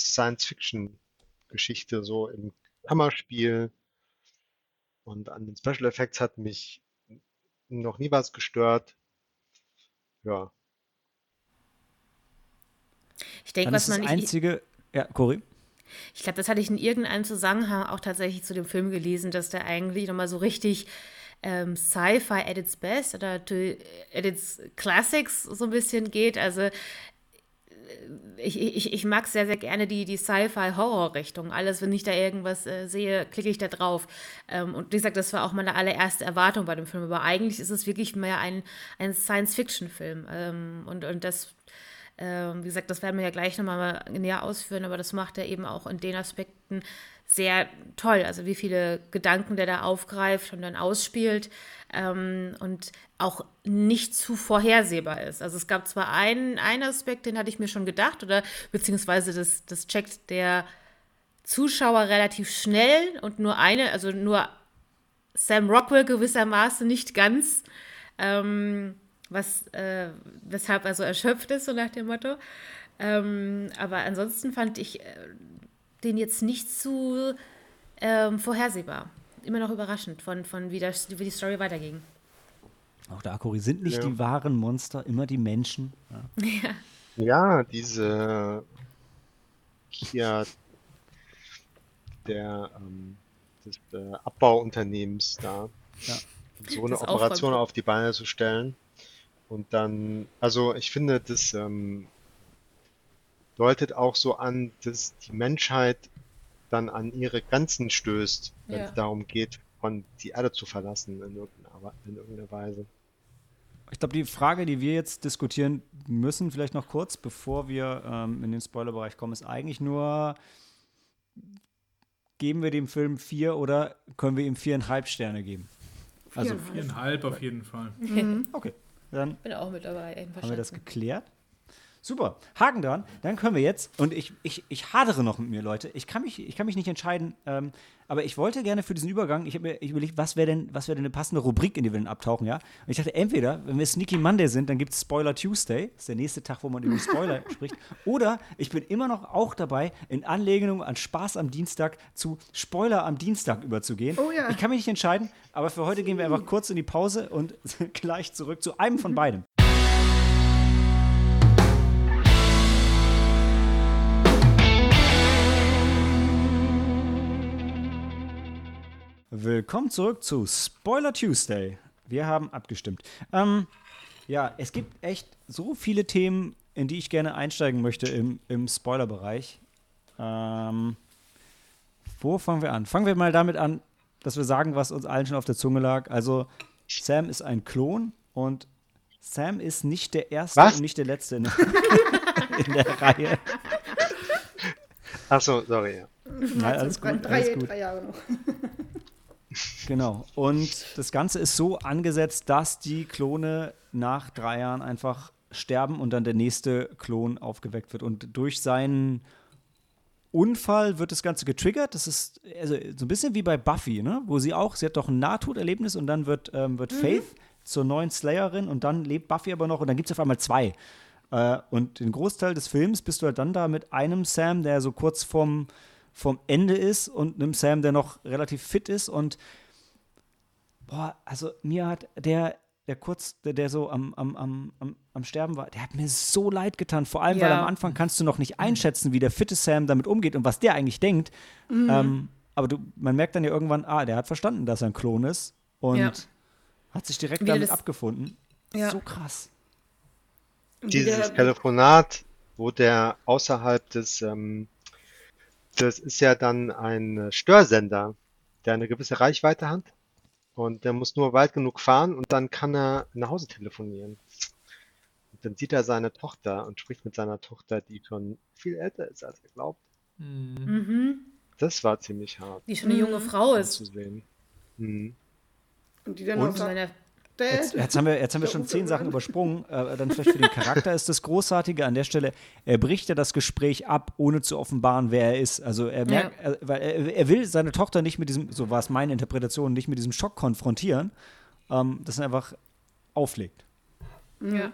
Science-Fiction-Geschichte, so im Kammerspiel. Und an den Special Effects hat mich noch nie was gestört. Ja, Ich denke, was ist das man. Ich, einzige. Ja, Cory. ich glaube, das hatte ich in irgendeinem Zusammenhang auch tatsächlich zu dem Film gelesen, dass der eigentlich nochmal so richtig ähm, Sci-Fi at its best oder to, at its classics so ein bisschen geht. Also ich, ich, ich mag sehr, sehr gerne die, die Sci-Fi-Horror-Richtung. Alles, wenn ich da irgendwas äh, sehe, klicke ich da drauf. Ähm, und wie gesagt, das war auch meine allererste Erwartung bei dem Film. Aber eigentlich ist es wirklich mehr ein, ein Science-Fiction-Film. Ähm, und, und das, ähm, wie gesagt, das werden wir ja gleich nochmal näher ausführen, aber das macht er eben auch in den Aspekten sehr toll. Also wie viele Gedanken der da aufgreift und dann ausspielt ähm, und auch nicht zu vorhersehbar ist. Also es gab zwar einen, einen Aspekt, den hatte ich mir schon gedacht, oder beziehungsweise das, das checkt der Zuschauer relativ schnell und nur eine, also nur Sam Rockwell gewissermaßen nicht ganz, ähm, was, äh, weshalb er so erschöpft ist, so nach dem Motto. Ähm, aber ansonsten fand ich äh, den jetzt nicht zu ähm, vorhersehbar. Immer noch überraschend, von, von wie, das, wie die Story weiterging. Auch da, Cory, sind nicht Ja. die wahren Monster immer die Menschen? Ja. Ja, diese hier der ähm, des äh, Abbauunternehmens da, Ja. so eine Operation Aufräumen. auf die Beine zu stellen und dann, also ich finde, das ähm, deutet auch so an, dass die Menschheit dann an ihre Grenzen stößt, wenn Ja. es darum geht, von die Erde zu verlassen in irgendeiner, in irgendeiner Weise. Ich glaube, die Frage, die wir jetzt diskutieren müssen, vielleicht noch kurz, bevor wir ähm, in den Spoilerbereich kommen, ist eigentlich nur, geben wir dem Film vier oder können wir ihm viereinhalb Sterne geben? Also, Viereinhalb. Auf jeden Fall. okay, dann Bin auch mit dabei. haben wir das geklärt. Super, Haken dran. Dann können wir jetzt, und ich, ich, ich hadere noch mit mir, Leute. Ich kann mich, ich kann mich nicht entscheiden, ähm, aber ich wollte gerne für diesen Übergang, ich habe mir ich überlegt, was wäre denn, was wäre denn eine passende Rubrik, in die wir dann abtauchen, ja? Und ich dachte, entweder, wenn wir Sneaky Monday sind, dann gibt es Spoiler Tuesday, das ist der nächste Tag, wo man über Spoiler *laughs* spricht, oder ich bin immer noch auch dabei, in Anlehnung an Spaß am Dienstag zu Spoiler am Dienstag überzugehen. Oh ja. Ich kann mich nicht entscheiden, aber für heute gehen wir einfach kurz in die Pause und *laughs* gleich zurück zu einem von beidem. Willkommen zurück zu Spoiler Tuesday. Wir haben abgestimmt. Ähm, ja, es gibt echt so viele Themen, in die ich gerne einsteigen möchte im, im Spoiler-Bereich. Ähm, wo fangen wir an? Fangen wir mal damit an, dass wir sagen, was uns allen schon auf der Zunge lag. Also, Sam ist ein Klon und Sam ist nicht der Erste Was? und nicht der Letzte in, *laughs* in der Reihe. Achso, sorry, ja. Nein, alles drei, gut, alles gut. drei Jahre noch. Genau. Und das Ganze ist so angesetzt, dass die Klone nach drei Jahren einfach sterben und dann der nächste Klon aufgeweckt wird. Und durch seinen Unfall wird das Ganze getriggert. Das ist also so ein bisschen wie bei Buffy, ne? wo sie auch, sie hat doch ein Nahtoderlebnis und dann wird, ähm, wird Faith zur neuen Slayerin und dann lebt Buffy aber noch und dann gibt es auf einmal zwei. Äh, und den Großteil des Films bist du halt dann da mit einem Sam, der so kurz vorm, vorm Ende ist und einem Sam, der noch relativ fit ist und boah, also mir hat der, der kurz, der, der so am, am, am, am, am Sterben war, der hat mir so leid getan. Vor allem, weil Ja. am Anfang kannst du noch nicht einschätzen, wie der fitte Sam damit umgeht und was der eigentlich denkt. Ähm, aber du, man merkt dann ja irgendwann, ah, der hat verstanden, dass er ein Klon ist und Ja. hat sich direkt Wie damit das- abgefunden. Ja. So krass. Dieses Telefonat, wo der außerhalb des, ähm, das ist ja dann ein Störsender, der eine gewisse Reichweite hat. Und der muss nur weit genug fahren und dann kann er nach Hause telefonieren. Und dann sieht er seine Tochter und spricht mit seiner Tochter, die schon viel älter ist, als er glaubt. Mhm. Das war ziemlich hart Die schon eine junge Frau ist. zu sehen. Mhm. Und die dann Und? noch Zu sagt, seiner Jetzt, jetzt haben wir, jetzt haben wir schon zehn Sachen übersprungen. Äh, dann vielleicht für den Charakter ist das Großartige an der Stelle. Er bricht ja das Gespräch ab, ohne zu offenbaren, wer er ist. Also er merkt, er, weil er, er will seine Tochter nicht mit diesem, so war es meine Interpretation, nicht mit diesem Schock konfrontieren, ähm, dass er einfach auflegt. Ja.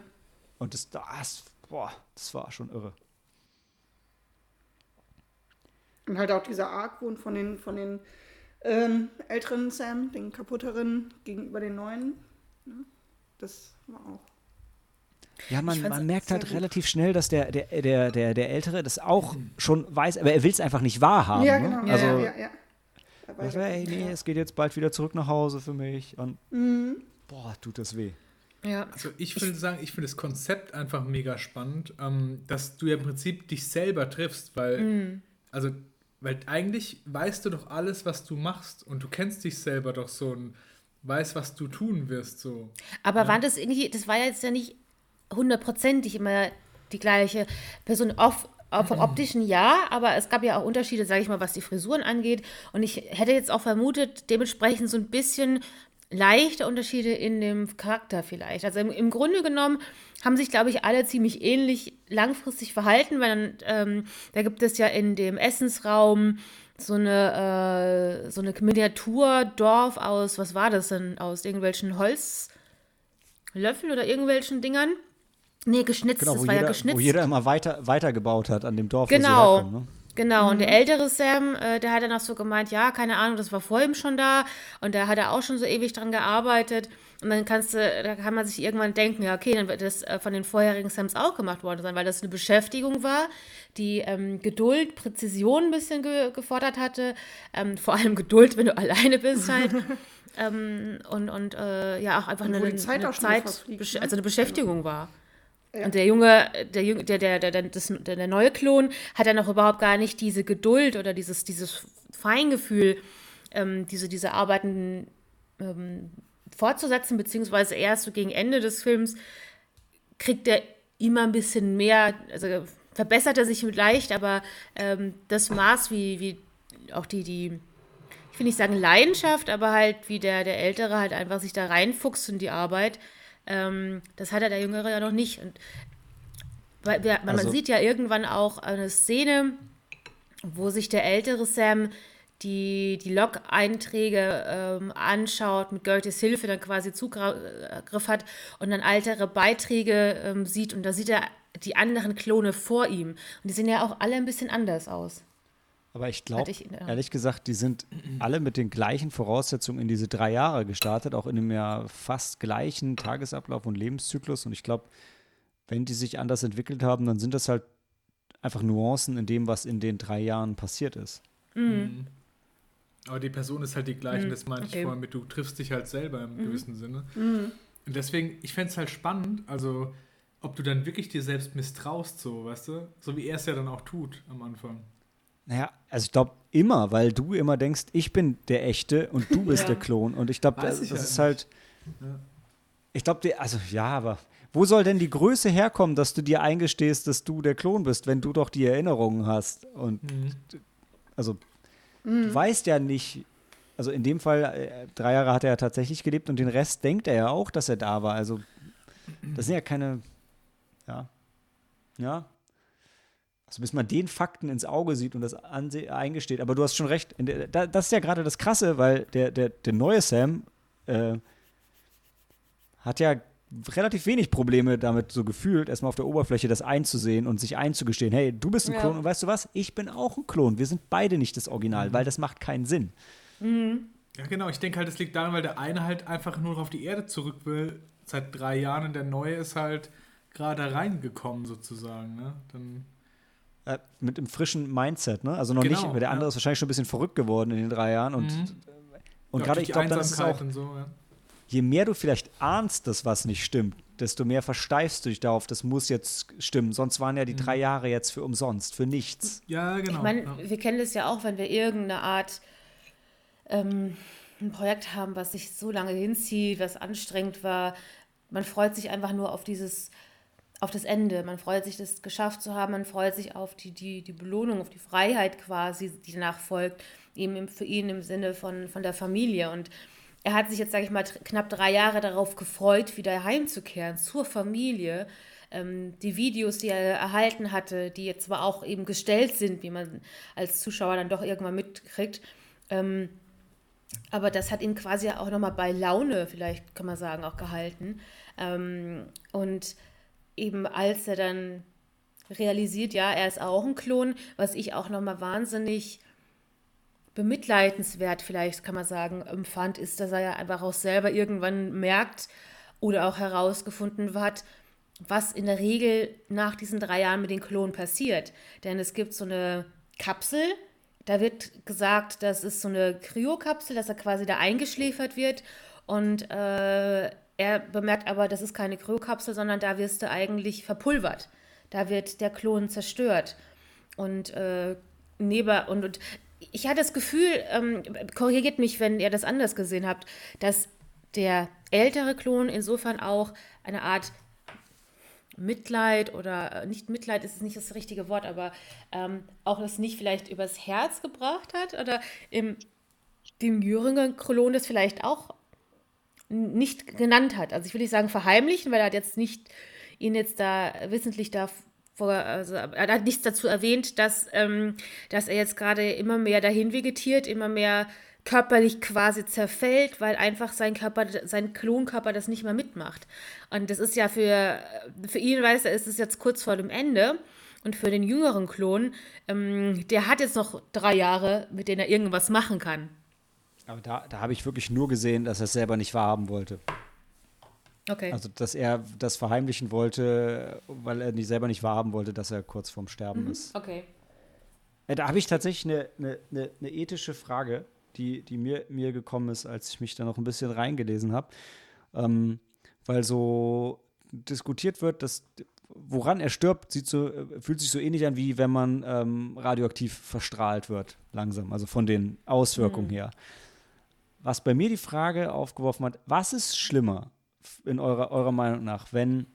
Und das, das, boah, das war schon irre. Und halt auch dieser Argwohn von den, von den ähm, älteren Sam, den kaputteren, gegenüber den neuen. Ne? Das war auch. Ja, man, man merkt halt gut. relativ schnell, dass der, der, der, der, der Ältere das auch schon weiß, aber er will es einfach nicht wahrhaben. ja, ne? genau. Also, ja, ja, ja. Da war Er ich so, auch ey, nicht nee, es geht jetzt bald wieder zurück nach Hause für mich. Und Mhm. boah, tut das weh. Ja. Also ich würde sagen, ich finde das Konzept einfach mega spannend, ähm, dass du ja im Prinzip dich selber triffst, weil, also, weil eigentlich weißt du doch alles, was du machst und du kennst dich selber doch so und weißt, was du tun wirst, so. Aber war das irgendwie, das war jetzt ja nicht hundertprozentig immer die gleiche Person. Auf, auf vom *clears throat* optischen ja, aber es gab ja auch Unterschiede, sage ich mal, was die Frisuren angeht. Und ich hätte jetzt auch vermutet, dementsprechend so ein bisschen leichte Unterschiede in dem Charakter vielleicht. Also im, im Grunde genommen haben sich, glaube ich, alle ziemlich ähnlich langfristig verhalten, weil dann, ähm, da gibt es ja in dem Essensraum so eine, äh, so eine Miniaturdorf aus, was war das denn, aus irgendwelchen Holz, Löffel oder irgendwelchen Dingern. Nee, geschnitzt, Genau, das wo war jeder, ja geschnitzt. wo jeder immer weiter, weitergebaut hat an dem Dorf, wo sie Genau. herkommen. Ne? Genau, und der ältere Sam, äh, der hat dann auch so gemeint, ja, keine Ahnung, das war vor ihm schon da und da hat er auch schon so ewig dran gearbeitet. Und dann kannst du, da kann man sich irgendwann denken, ja, okay, dann wird das äh, von den vorherigen Sams auch gemacht worden sein, weil das eine Beschäftigung war, die ähm, Geduld, Präzision ein bisschen ge gefordert hatte. Ähm, vor allem Geduld, wenn du *laughs* alleine bist halt. *laughs* ähm, und und äh, ja, auch einfach Und eine, eine Zeit Zeit, besch- ne? also eine Beschäftigung war. Ja. Und der Junge, der Junge, der, der, der, das, der, der neue Klon hat dann auch überhaupt gar nicht diese Geduld oder dieses, dieses Feingefühl, ähm, diese, diese Arbeiten ähm, fortzusetzen, beziehungsweise erst so gegen Ende des Films kriegt er immer ein bisschen mehr, also verbessert er sich leicht, aber ähm, das Maß, wie, wie auch die, die, ich will nicht sagen Leidenschaft, aber halt wie der, der Ältere halt einfach sich da reinfuchst in die Arbeit, ähm, das hat er der Jüngere ja noch nicht. Und weil man Also- sieht ja irgendwann auch eine Szene, wo sich der ältere Sam die, die Log-Einträge ähm, anschaut, mit Gerties Hilfe dann quasi Zugriff hat und dann ältere Beiträge ähm, sieht und da sieht er die anderen Klone vor ihm. Und die sehen ja auch alle ein bisschen anders aus. Aber ich glaube, der- ehrlich gesagt, die sind alle mit den gleichen Voraussetzungen in diese drei Jahre gestartet, auch in einem ja fast gleichen Tagesablauf und Lebenszyklus. Und ich glaube, wenn die sich anders entwickelt haben, dann sind das halt einfach Nuancen in dem, was in den drei Jahren passiert ist. Aber die Person ist halt die gleiche, Mhm, das meinte okay. ich vorhin mit, du triffst dich halt selber im gewissen Sinne. Mhm. Und deswegen, ich fände es halt spannend, also ob du dann wirklich dir selbst misstraust, so, weißt du? So wie er es ja dann auch tut am Anfang. Naja, also ich glaube immer, weil du immer denkst, ich bin der Echte und du bist Ja. der Klon. Und ich glaube, das, ich das halt ist halt. Ja. Ich glaube, also ja, aber wo soll denn die Größe herkommen, dass du dir eingestehst, dass du der Klon bist, wenn du doch die Erinnerungen hast? Und Mhm. also du weißt ja nicht, also in dem Fall, äh, drei Jahre hat er ja tatsächlich gelebt und den Rest denkt er ja auch, dass er da war. Also das sind ja keine, ja, ja. Also bis man den Fakten ins Auge sieht und das eingesteht. Aber du hast schon recht, in der, da, das ist ja gerade das Krasse, weil der, der, der neue Sam äh, hat ja relativ wenig Probleme damit so gefühlt, erstmal auf der Oberfläche das einzusehen und sich einzugestehen, hey, du bist ein Ja. Klon und weißt du was, ich bin auch ein Klon. Wir sind beide nicht das Original, Mhm. weil das macht keinen Sinn. Ja, genau. Ich denke halt, das liegt daran, weil der eine halt einfach nur noch auf die Erde zurück will, seit drei Jahren, und der neue ist halt gerade reingekommen, sozusagen. Ne? Dann, Äh, mit einem frischen Mindset, ne? Also noch Genau, nicht, weil der andere ja. ist wahrscheinlich schon ein bisschen verrückt geworden in den drei Jahren und, Mhm. und ja, gerade ich glaube, dann ist es auch, so, ja. je mehr du vielleicht ahnst, dass was nicht stimmt, desto mehr versteifst du dich darauf, das muss jetzt stimmen. Sonst waren ja die drei Jahre jetzt für umsonst, für nichts. Ja, genau. Ich meine, ja. wir kennen das ja auch, wenn wir irgendeine Art ähm, ein Projekt haben, was sich so lange hinzieht, was anstrengend war. Man freut sich einfach nur auf dieses, auf das Ende. Man freut sich, das geschafft zu haben. Man freut sich auf die, die, die Belohnung, auf die Freiheit quasi, die danach folgt. Eben für ihn im Sinne von, von der Familie. Und er hat sich jetzt, sage ich mal, knapp drei Jahre darauf gefreut, wieder heimzukehren zur Familie. Ähm, die Videos, die er erhalten hatte, die jetzt zwar auch eben gestellt sind, wie man als Zuschauer dann doch irgendwann mitkriegt, ähm, aber das hat ihn quasi auch nochmal bei Laune, vielleicht kann man sagen, auch gehalten. Ähm, und eben als er dann realisiert, ja, er ist auch ein Klon, was ich auch nochmal wahnsinnig bemitleidenswert, vielleicht kann man sagen, empfand, ist, dass er ja einfach auch selber irgendwann merkt oder auch herausgefunden hat, was in der Regel nach diesen drei Jahren mit den Klonen passiert. Denn es gibt so eine Kapsel, da wird gesagt, das ist so eine Kryokapsel, dass er quasi da eingeschläfert wird und äh, er bemerkt aber, das ist keine Kryokapsel, sondern da wirst du eigentlich verpulvert. Da wird der Klon zerstört. Und äh, neben, und, und ich hatte das Gefühl, ähm, korrigiert mich, wenn ihr das anders gesehen habt, dass der ältere Klon insofern auch eine Art Mitleid oder äh, nicht Mitleid ist nicht das richtige Wort, aber ähm, auch das nicht vielleicht übers Herz gebracht hat oder im, dem jüngeren Klon das vielleicht auch nicht genannt hat. Also ich will nicht sagen verheimlichen, weil er hat jetzt nicht ihn jetzt da wissentlich da vor, also er hat nichts dazu erwähnt, dass, ähm, dass er jetzt gerade immer mehr dahin vegetiert, immer mehr körperlich quasi zerfällt, weil einfach sein Körper, sein Klonkörper das nicht mehr mitmacht. Und das ist ja für, für ihn, weiß er, ist es jetzt kurz vor dem Ende. Und für den jüngeren Klon, ähm, der hat jetzt noch drei Jahre, mit denen er irgendwas machen kann. Aber da, da habe ich wirklich nur gesehen, dass er es selber nicht wahrhaben wollte. Okay. Also, dass er das verheimlichen wollte, weil er nicht, selber nicht wahrhaben wollte, dass er kurz vorm Sterben ist. okay. Äh, Da habe ich tatsächlich eine, eine, eine, eine ethische Frage, die, die mir, mir gekommen ist, als ich mich da noch ein bisschen reingelesen habe. Ähm, weil so diskutiert wird, dass woran er stirbt, sieht so, äh, fühlt sich so ähnlich an, wie wenn man ähm, radioaktiv verstrahlt wird, langsam, also von den Auswirkungen her. Was bei mir die Frage aufgeworfen hat, was ist schlimmer in eurer, eurer Meinung nach, wenn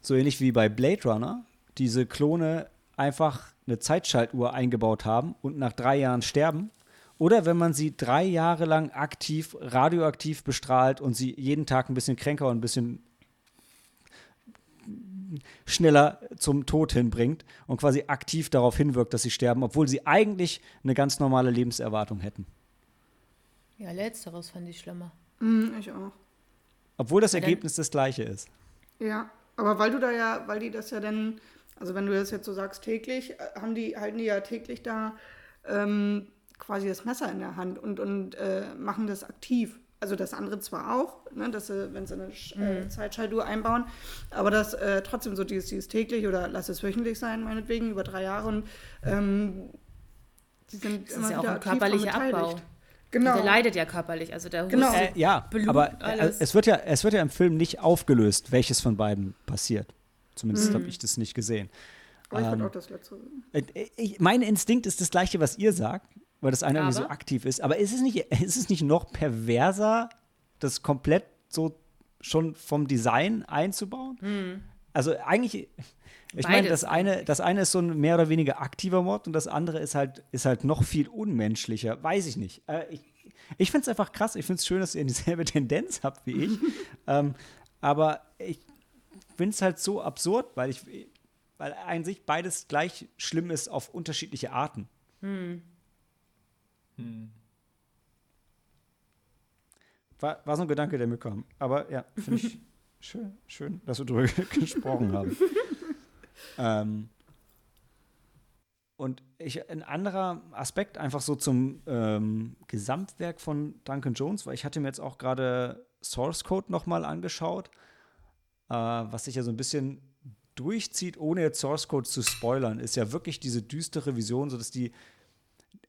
so ähnlich wie bei Blade Runner diese Klone einfach eine Zeitschaltuhr eingebaut haben und nach drei Jahren sterben? Oder wenn man sie drei Jahre lang aktiv, radioaktiv bestrahlt und sie jeden Tag ein bisschen kränker und ein bisschen schneller zum Tod hinbringt und quasi aktiv darauf hinwirkt, dass sie sterben, obwohl sie eigentlich eine ganz normale Lebenserwartung hätten. Ja, letzteres fand ich schlimmer. Mm, ich auch. Obwohl das dann- Ergebnis das gleiche ist. Ja, aber weil du da ja, weil die das ja dann, also wenn du das jetzt so sagst täglich, äh, haben die, halten die ja täglich da ähm, quasi das Messer in der Hand und, und äh, machen das aktiv. Also das andere zwar auch, ne, dass sie, wenn sie eine äh, Zeitschaltuhr einbauen, aber das äh, trotzdem so dieses, dieses täglich oder lass es wöchentlich sein, meinetwegen, über drei Jahre und ähm, die sind Das immer ist ja auch ein körperlicher beteiligt. Abbau. Genau. Der leidet ja körperlich. Also der Genau. Äh, ja, Blut, aber äh, alles. es wird ja, es wird ja im Film nicht aufgelöst, welches von beiden passiert. Zumindest Mhm. habe ich das nicht gesehen. Aber ich würde ähm, auch das letzte. Äh, Ich, mein Instinkt ist das gleiche, was ihr sagt, weil das eine irgendwie so aktiv ist. Aber ist es nicht, *laughs* ist es nicht noch perverser, das komplett so schon vom Design einzubauen? Also eigentlich, ich meine, das eine, das eine ist so ein mehr oder weniger aktiver Mord und das andere ist halt, ist halt noch viel unmenschlicher. Weiß ich nicht. Äh, ich ich finde es einfach krass. Ich finde es schön, dass ihr *laughs* dieselbe Tendenz habt wie ich. *laughs* ähm, aber ich finde es halt so absurd, weil ich, weil an sich beides gleich schlimm ist auf unterschiedliche Arten. War, war so ein Gedanke, der mir kam. Aber ja, finde ich *laughs* schön, schön, dass wir darüber *laughs* gesprochen haben. ähm, und ich, ein anderer Aspekt einfach so zum ähm, Gesamtwerk von Duncan Jones, weil ich hatte mir jetzt auch gerade Source Code nochmal angeschaut, äh, was sich ja so ein bisschen durchzieht, ohne jetzt Source Code zu spoilern, ist ja wirklich diese düstere Vision, so dass die,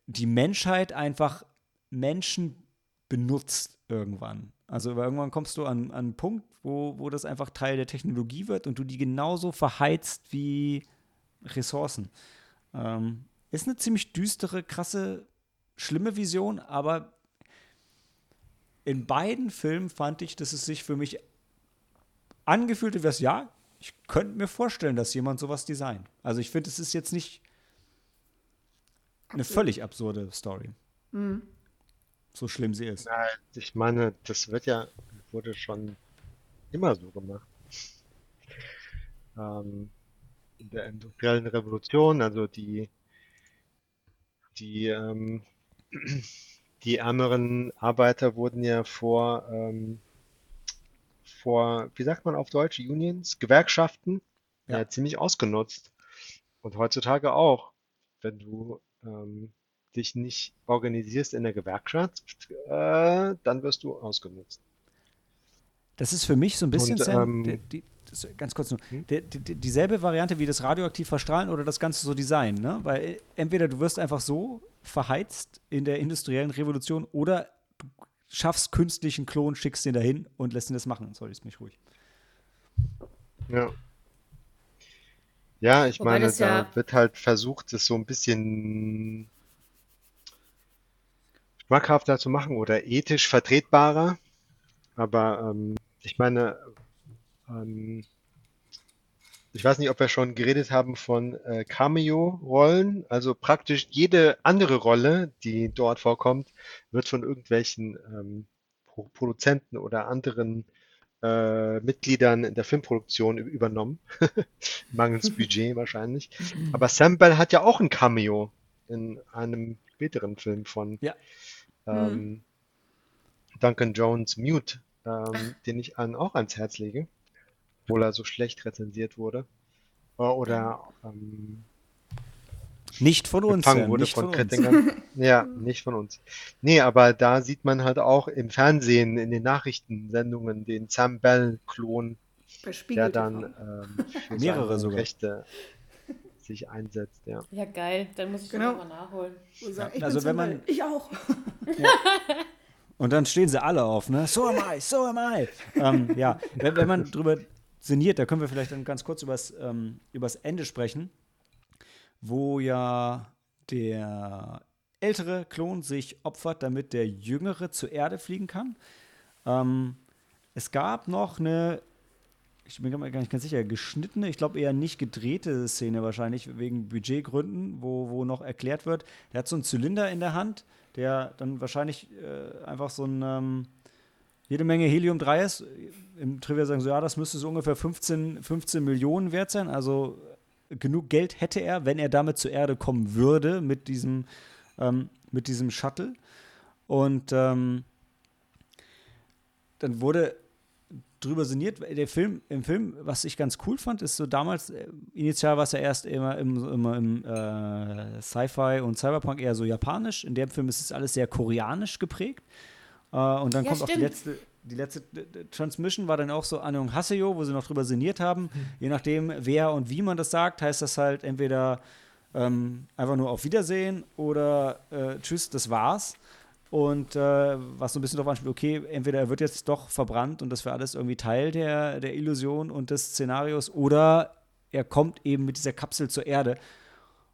die Menschheit einfach Menschen benutzt irgendwann. Also irgendwann kommst du an, an einen Punkt, wo, wo das einfach Teil der Technologie wird und du die genauso verheizt wie Ressourcen. Ähm, ist eine ziemlich düstere, krasse, schlimme Vision, aber in beiden Filmen fand ich, dass es sich für mich angefühlt hat, ja, ich könnte mir vorstellen, dass jemand sowas designt. Also ich finde, es ist jetzt nicht eine völlig absurde Story. So schlimm sie ist. Na, ich meine, das wird ja, wurde schon immer so gemacht. Ähm, in der industriellen Revolution, also die, die, ähm, *clears throat* die ärmeren Arbeiter wurden ja vor, ähm, vor, wie sagt man auf Deutsch, Unions, Gewerkschaften, ja, Ja. ziemlich ausgenutzt. Und heutzutage auch, wenn du ähm, dich nicht organisierst in der Gewerkschaft, äh, dann wirst du ausgenutzt. Das ist für mich so ein bisschen, Und, ähm, die, die, das, ganz kurz nur, Hm? die, die, dieselbe Variante wie das radioaktiv verstrahlen oder das Ganze so Design, ne? Weil äh, entweder du wirst einfach so verheizt in der industriellen Revolution oder du schaffst künstlichen Klon, schickst den dahin und lässt ihn das machen. Sorry, ist mich ruhig. Ja. Ja, ich Wobei meine, das da ja- wird halt versucht, es so ein bisschen schmackhafter zu machen oder ethisch vertretbarer. Aber ähm, ich meine, ähm, ich weiß nicht, ob wir schon geredet haben von äh, Cameo-Rollen. Also praktisch jede andere Rolle, die dort vorkommt, wird von irgendwelchen ähm, Pro Produzenten oder anderen äh, Mitgliedern in der Filmproduktion übernommen. *laughs* Mangels *laughs* Budget wahrscheinlich. Aber Sam Bell hat ja auch ein Cameo in einem späteren Film von Ja. Ähm, Duncan Jones Mute, ähm, den ich an, auch ans Herz lege, obwohl er so schlecht rezensiert wurde. Äh, Oder ähm, Nicht von uns, empfangen wurde nicht von von. *laughs* Ja, nicht von uns. Nee, aber da sieht man halt auch im Fernsehen, in den Nachrichtensendungen, den Sam Bell-Klon, der dann ähm, für Mehrere sogar. Rechte sich einsetzt, ja. Ja, geil. Dann muss ich Genau. das nochmal nachholen. Sagen, ich also wenn man-. Ich auch. Und dann stehen sie alle auf, ne? So am I, so am I. ähm, ja, wenn, wenn man drüber sinniert, da können wir vielleicht dann ganz kurz übers, ähm, übers Ende sprechen, wo ja der ältere Klon sich opfert, damit der jüngere zur Erde fliegen kann. Ähm, es gab noch eine, ich bin mir gar nicht ganz sicher, geschnittene, ich glaube eher nicht gedrehte Szene wahrscheinlich, wegen Budgetgründen, wo, wo noch erklärt wird, der hat so einen Zylinder in der Hand, der dann wahrscheinlich äh, einfach so ein, ähm, jede Menge Helium-3 ist. Im Trivia sagen so, ja, das müsste so ungefähr 15, 15 Millionen wert sein. Also genug Geld hätte er, wenn er damit zur Erde kommen würde mit diesem, ähm, mit diesem Shuttle. Und ähm, dann wurde drüber sinniert. Der Film, im Film, was ich ganz cool fand, ist so damals, äh, initial war es ja erst immer im, immer im äh, Sci-Fi und Cyberpunk eher so japanisch. In dem Film ist es alles sehr koreanisch geprägt. Äh, und dann Ja, kommt auch die stimmt. letzte, die letzte Transmission war dann auch so Anung Haseyo, wo sie noch drüber sinniert haben. Je nachdem, wer und wie man das sagt, heißt das halt entweder ähm, einfach nur auf Wiedersehen oder äh, Tschüss, das war's. Und äh, was so ein bisschen darauf anspielt, okay, entweder er wird jetzt doch verbrannt und das wäre alles irgendwie Teil der, der Illusion und des Szenarios, oder er kommt eben mit dieser Kapsel zur Erde.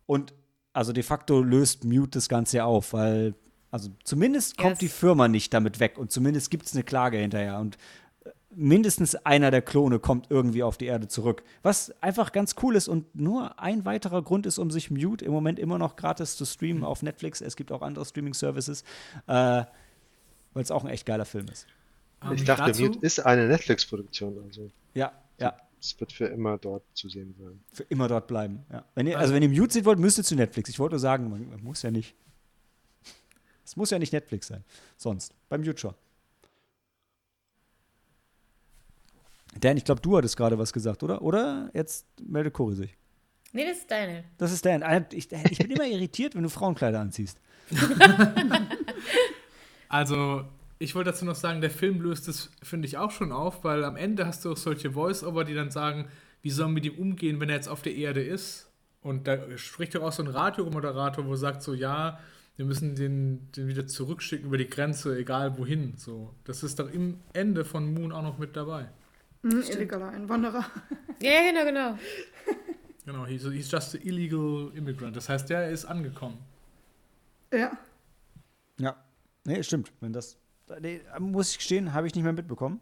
Und also de facto löst Mute das Ganze auf, weil, also zumindest kommt Yes. die Firma nicht damit weg und zumindest gibt es eine Klage hinterher. Und mindestens einer der Klone kommt irgendwie auf die Erde zurück. Was einfach ganz cool ist und nur ein weiterer Grund ist, um sich Mute im Moment immer noch gratis zu streamen auf Netflix. Es gibt auch andere Streaming-Services, äh, weil es auch ein echt geiler Film ist. Ähm, Ich dachte, dazu- Mute ist eine Netflix-Produktion, also Ja, ja. es wird für immer dort zu sehen sein. Für immer dort bleiben. Ja. Wenn ihr, also, wenn ihr Mute sehen wollt, müsst ihr zu Netflix. Ich wollte nur sagen, man, man muss ja nicht. *laughs* Es muss ja nicht Netflix sein. Sonst. Beim Mute schon. Dan, ich glaube, du hattest gerade was gesagt, oder? Oder? Jetzt meldet Cory sich. Nee, das ist deine. Das ist Dan. Äh, Ich, ich bin immer irritiert, wenn du Frauenkleider anziehst. *laughs* Also, ich wollte dazu noch sagen, der Film löst das, finde ich, auch schon auf, weil am Ende hast du auch solche Voice-Over, die dann sagen, wie sollen wir mit ihm umgehen, wenn er jetzt auf der Erde ist? Und da spricht doch auch so ein Radiomoderator, wo sagt so, ja, wir müssen den, den wieder zurückschicken über die Grenze, egal wohin. So, das ist doch im Ende von Moon auch noch mit dabei. Hm, illegaler Einwanderer. *laughs* Ja, ja, genau, genau. Genau, he's, he's just an illegal immigrant. Das heißt, der ist angekommen. Ja. Ja. Nee, stimmt. Wenn das. Nee, muss ich gestehen, habe ich nicht mehr mitbekommen.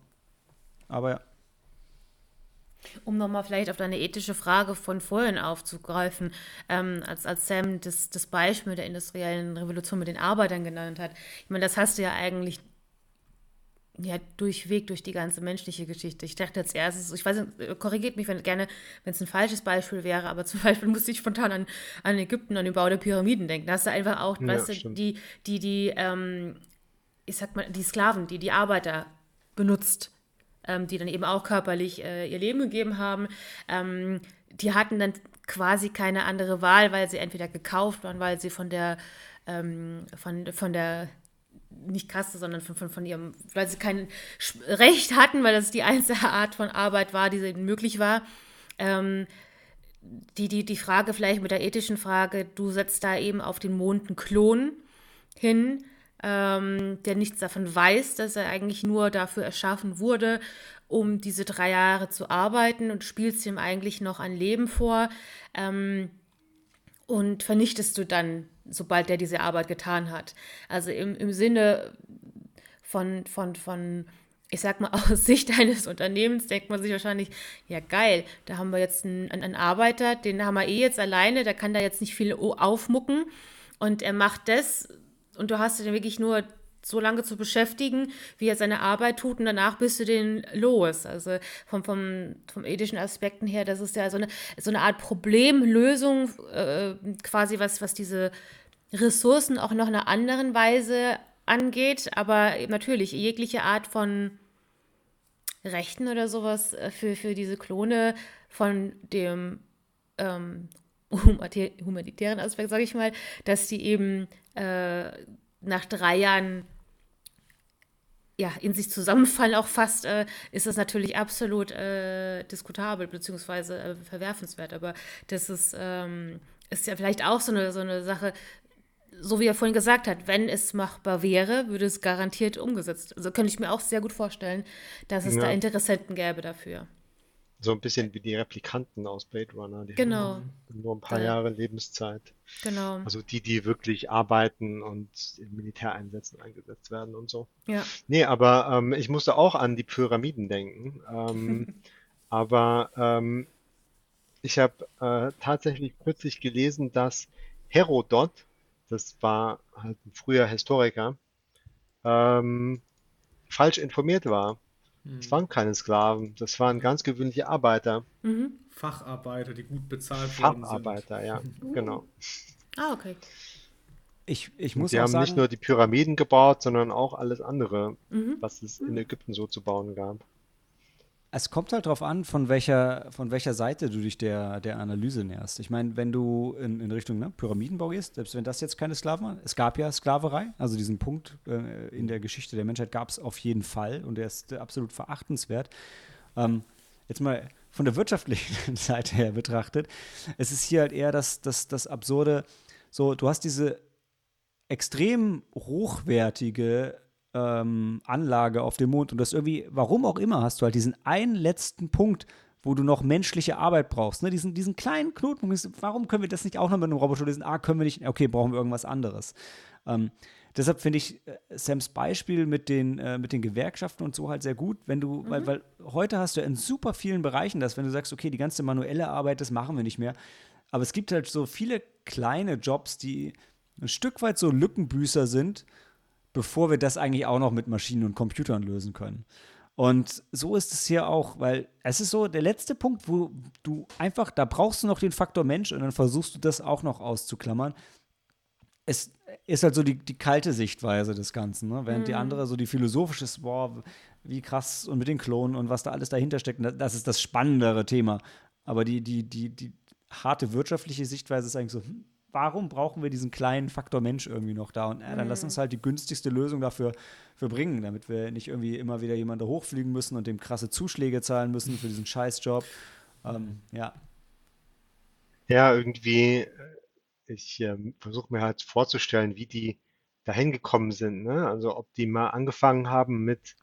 Aber ja. Um nochmal vielleicht auf deine ethische Frage von vorhin aufzugreifen, ähm, als, als Sam das, das Beispiel der industriellen Revolution mit den Arbeitern genannt hat. Ich meine, das hast du ja eigentlich ja, durchweg durch die ganze menschliche Geschichte. Ich dachte als erstes, ich weiß nicht, äh, korrigiert mich wenn, gerne, wenn es ein falsches Beispiel wäre, aber *laughs* zum Beispiel musste ich spontan an, an Ägypten, an den Bau der Pyramiden denken. Da hast du einfach auch, Ja, weißt du, die, die, die, ähm, ich sag mal, die Sklaven, die die Arbeiter benutzt, ähm, die dann eben auch körperlich äh, ihr Leben gegeben haben, ähm, die hatten dann quasi keine andere Wahl, weil sie entweder gekauft waren, weil sie von der, ähm, von, von der nicht Kaste, sondern von, von, von ihrem, weil sie kein Recht hatten, weil das die einzige Art von Arbeit war, die eben möglich war. Ähm, die, die, die Frage vielleicht mit der ethischen Frage, du setzt da eben auf den Mond einen Klon hin, ähm, der nichts davon weiß, dass er eigentlich nur dafür erschaffen wurde, um diese drei Jahre zu arbeiten und spielst ihm eigentlich noch ein Leben vor ähm, und vernichtest du dann, sobald der diese Arbeit getan hat. Also im, im Sinne von, von, von, ich sag mal, *laughs* aus Sicht eines Unternehmens denkt man sich wahrscheinlich, ja geil, da haben wir jetzt einen, einen Arbeiter, den haben wir eh jetzt alleine, der kann da jetzt nicht viel aufmucken und er macht das und du hast ihn wirklich nur so lange zu beschäftigen, wie er seine Arbeit tut und danach bist du den los. Also vom, vom, vom ethischen Aspekten her, das ist ja so eine, so eine Art Problemlösung, äh, quasi was, was diese Ressourcen auch noch in einer anderen Weise angeht, aber natürlich jegliche Art von Rechten oder sowas äh, für, für diese Klone von dem ähm, humanitären Aspekt, sage ich mal, dass die eben äh, nach drei Jahren ja, in sich zusammenfallen, auch fast, äh, ist das natürlich absolut äh, diskutabel beziehungsweise äh, verwerfenswert. Aber das ist, ähm, ist ja vielleicht auch so eine, so eine Sache, so wie er vorhin gesagt hat, wenn es machbar wäre, würde es garantiert umgesetzt. Also könnte ich mir auch sehr gut vorstellen, dass es Ja. da Interessenten gäbe dafür. So ein bisschen wie die Replikanten aus Blade Runner. Die Genau. nur ein paar Ja. Jahre Lebenszeit. Genau. Also die, die wirklich arbeiten und in Militäreinsätzen eingesetzt werden und so. Ja. Nee, aber ähm, ich musste auch an die Pyramiden denken. Ähm, *laughs* aber ähm, ich habe äh, tatsächlich kürzlich gelesen, dass Herodot, das war halt ein früher Historiker, ähm, falsch informiert war. Es waren keine Sklaven, das waren ganz gewöhnliche Arbeiter, Mhm. Facharbeiter, die gut bezahlt worden sind. Facharbeiter, ja, *laughs* genau. Ah, okay. Ich, ich muss die haben sagen, nicht nur die Pyramiden gebaut, sondern auch alles andere, Mhm. was es in Ägypten so zu bauen gab. Es kommt halt darauf an, von welcher, von welcher Seite du dich der, der Analyse näherst. Ich meine, wenn du in, in Richtung ne, Pyramidenbau gehst, selbst wenn das jetzt keine Sklaven waren, es gab ja Sklaverei, also diesen Punkt äh, in der Geschichte der Menschheit gab es auf jeden Fall und der ist absolut verachtenswert. Ähm, jetzt mal von der wirtschaftlichen *laughs* Seite her betrachtet. Es ist hier halt eher das, das, das Absurde, so, du hast diese extrem hochwertige ähm, Anlage auf dem Mond und das irgendwie, warum auch immer, hast du halt diesen einen letzten Punkt, wo du noch menschliche Arbeit brauchst. Ne? Diesen, diesen kleinen Knotenpunkt. Warum können wir das nicht auch noch mit einem Roboter lösen? Ah, können wir nicht. Okay, brauchen wir irgendwas anderes. Ähm, deshalb finde ich äh, Sams Beispiel mit den, äh, mit den Gewerkschaften und so halt sehr gut, wenn du, mhm. weil, weil heute hast du in super vielen Bereichen das, wenn du sagst, okay, die ganze manuelle Arbeit, das machen wir nicht mehr. Aber es gibt halt so viele kleine Jobs, die ein Stück weit so Lückenbüßer sind, bevor wir das eigentlich auch noch mit Maschinen und Computern lösen können. Und so ist es hier auch, weil es ist so der letzte Punkt, wo du einfach, da brauchst du noch den Faktor Mensch und dann versuchst du das auch noch auszuklammern. Es ist halt so die, die kalte Sichtweise des Ganzen, ne? während mhm. die andere so die philosophische ist, boah, wie krass und mit den Klonen und was da alles dahinter steckt, das ist das spannendere Thema. Aber die, die, die, die harte wirtschaftliche Sichtweise ist eigentlich so, hm, warum brauchen wir diesen kleinen Faktor Mensch irgendwie noch da? Und äh, dann mhm. lass uns halt die günstigste Lösung dafür für bringen, damit wir nicht irgendwie immer wieder jemanden hochfliegen müssen und dem krasse Zuschläge zahlen müssen für diesen Scheißjob. Ähm, ja. Ja, irgendwie, äh, ich äh, versuche mir halt vorzustellen, wie die dahin gekommen sind. Ne? Also ob die mal angefangen haben mit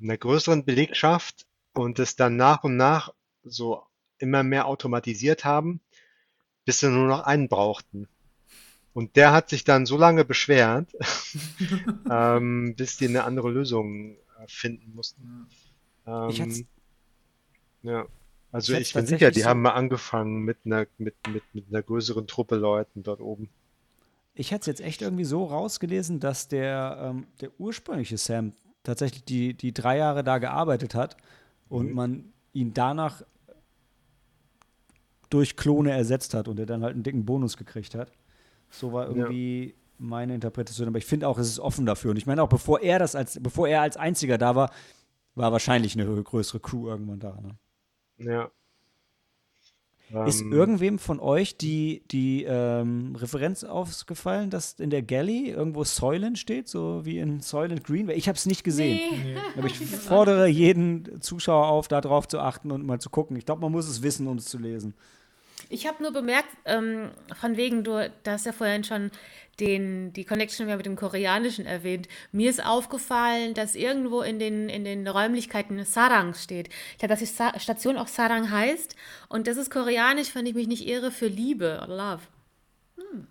einer größeren Belegschaft und es dann nach und nach so immer mehr automatisiert haben bis sie nur noch einen brauchten. Und der hat sich dann so lange beschwert, *laughs* ähm, bis die eine andere Lösung äh, finden mussten. Ähm, ja. Also ich, ich bin sicher, die so haben mal angefangen mit einer, mit, mit, mit einer größeren Truppe Leuten dort oben. Ich hätte es jetzt echt irgendwie so rausgelesen, dass der, ähm, der ursprüngliche Sam tatsächlich die, die drei Jahre da gearbeitet hat und mhm. man ihn danach durch Klone ersetzt hat und er dann halt einen dicken Bonus gekriegt hat. So war irgendwie ja. meine Interpretation. Aber ich finde auch, es ist offen dafür. Und ich meine auch, bevor er das als, bevor er als einziger da war, war wahrscheinlich eine größere Crew irgendwann da. Ne? Ja. Ist ähm, irgendwem von euch die, die ähm, Referenz aufgefallen, dass in der Galley irgendwo Soylent steht, so wie in Soylent Green? Ich habe es nicht gesehen. Nee. *laughs* Aber ich fordere jeden Zuschauer auf, darauf zu achten und mal zu gucken. Ich glaube, man muss es wissen, um es zu lesen. Ich habe nur bemerkt, ähm, von wegen, du, du hast ja vorhin schon den, die Connection mit dem Koreanischen erwähnt. Mir ist aufgefallen, dass irgendwo in den, in den Räumlichkeiten Sarang steht. Ich glaube, dass die Sa Station auch Sarang heißt. Und das ist koreanisch, wenn ich mich nicht irre, für Liebe oder Love. Hm.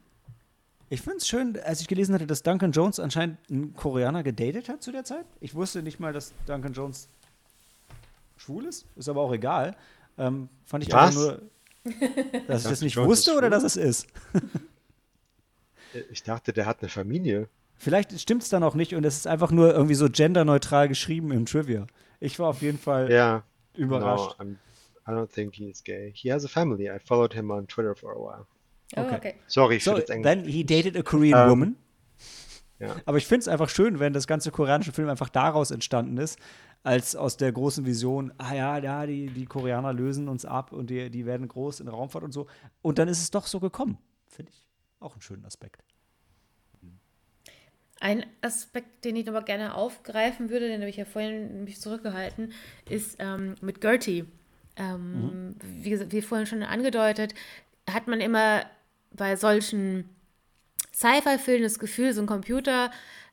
Ich finde es schön, als ich gelesen hatte, dass Duncan Jones anscheinend einen Koreaner gedatet hat zu der Zeit. Ich wusste nicht mal, dass Duncan Jones schwul ist. Ist aber auch egal. Ähm, fand ich Was? nur *laughs* dass ich das nicht wusste oder dass es ist? *laughs* ich dachte, der hat eine Familie. Vielleicht stimmt es dann auch nicht und es ist einfach nur irgendwie so genderneutral geschrieben im Trivia. Ich war auf jeden Fall ja, überrascht. No, I don't think he is gay. He has a family. I followed him on Twitter for a while. Oh, okay. okay. Sorry, ich so, Then he dated a Korean um, woman. Ja. Aber ich finde es einfach schön, wenn das ganze koreanische Film einfach daraus entstanden ist, als aus der großen Vision, ah ja, ja, die, die Koreaner lösen uns ab und die, die werden groß in der Raumfahrt und so. Und dann ist es doch so gekommen. Finde ich auch einen schönen Aspekt. Ein Aspekt, den ich aber gerne aufgreifen würde, den habe ich ja vorhin mich zurückgehalten, ist ähm, mit Gertie. Ähm, mhm. wie, wie vorhin schon angedeutet, hat man immer bei solchen Sci-Fi-Filmen das Gefühl, so ein Computer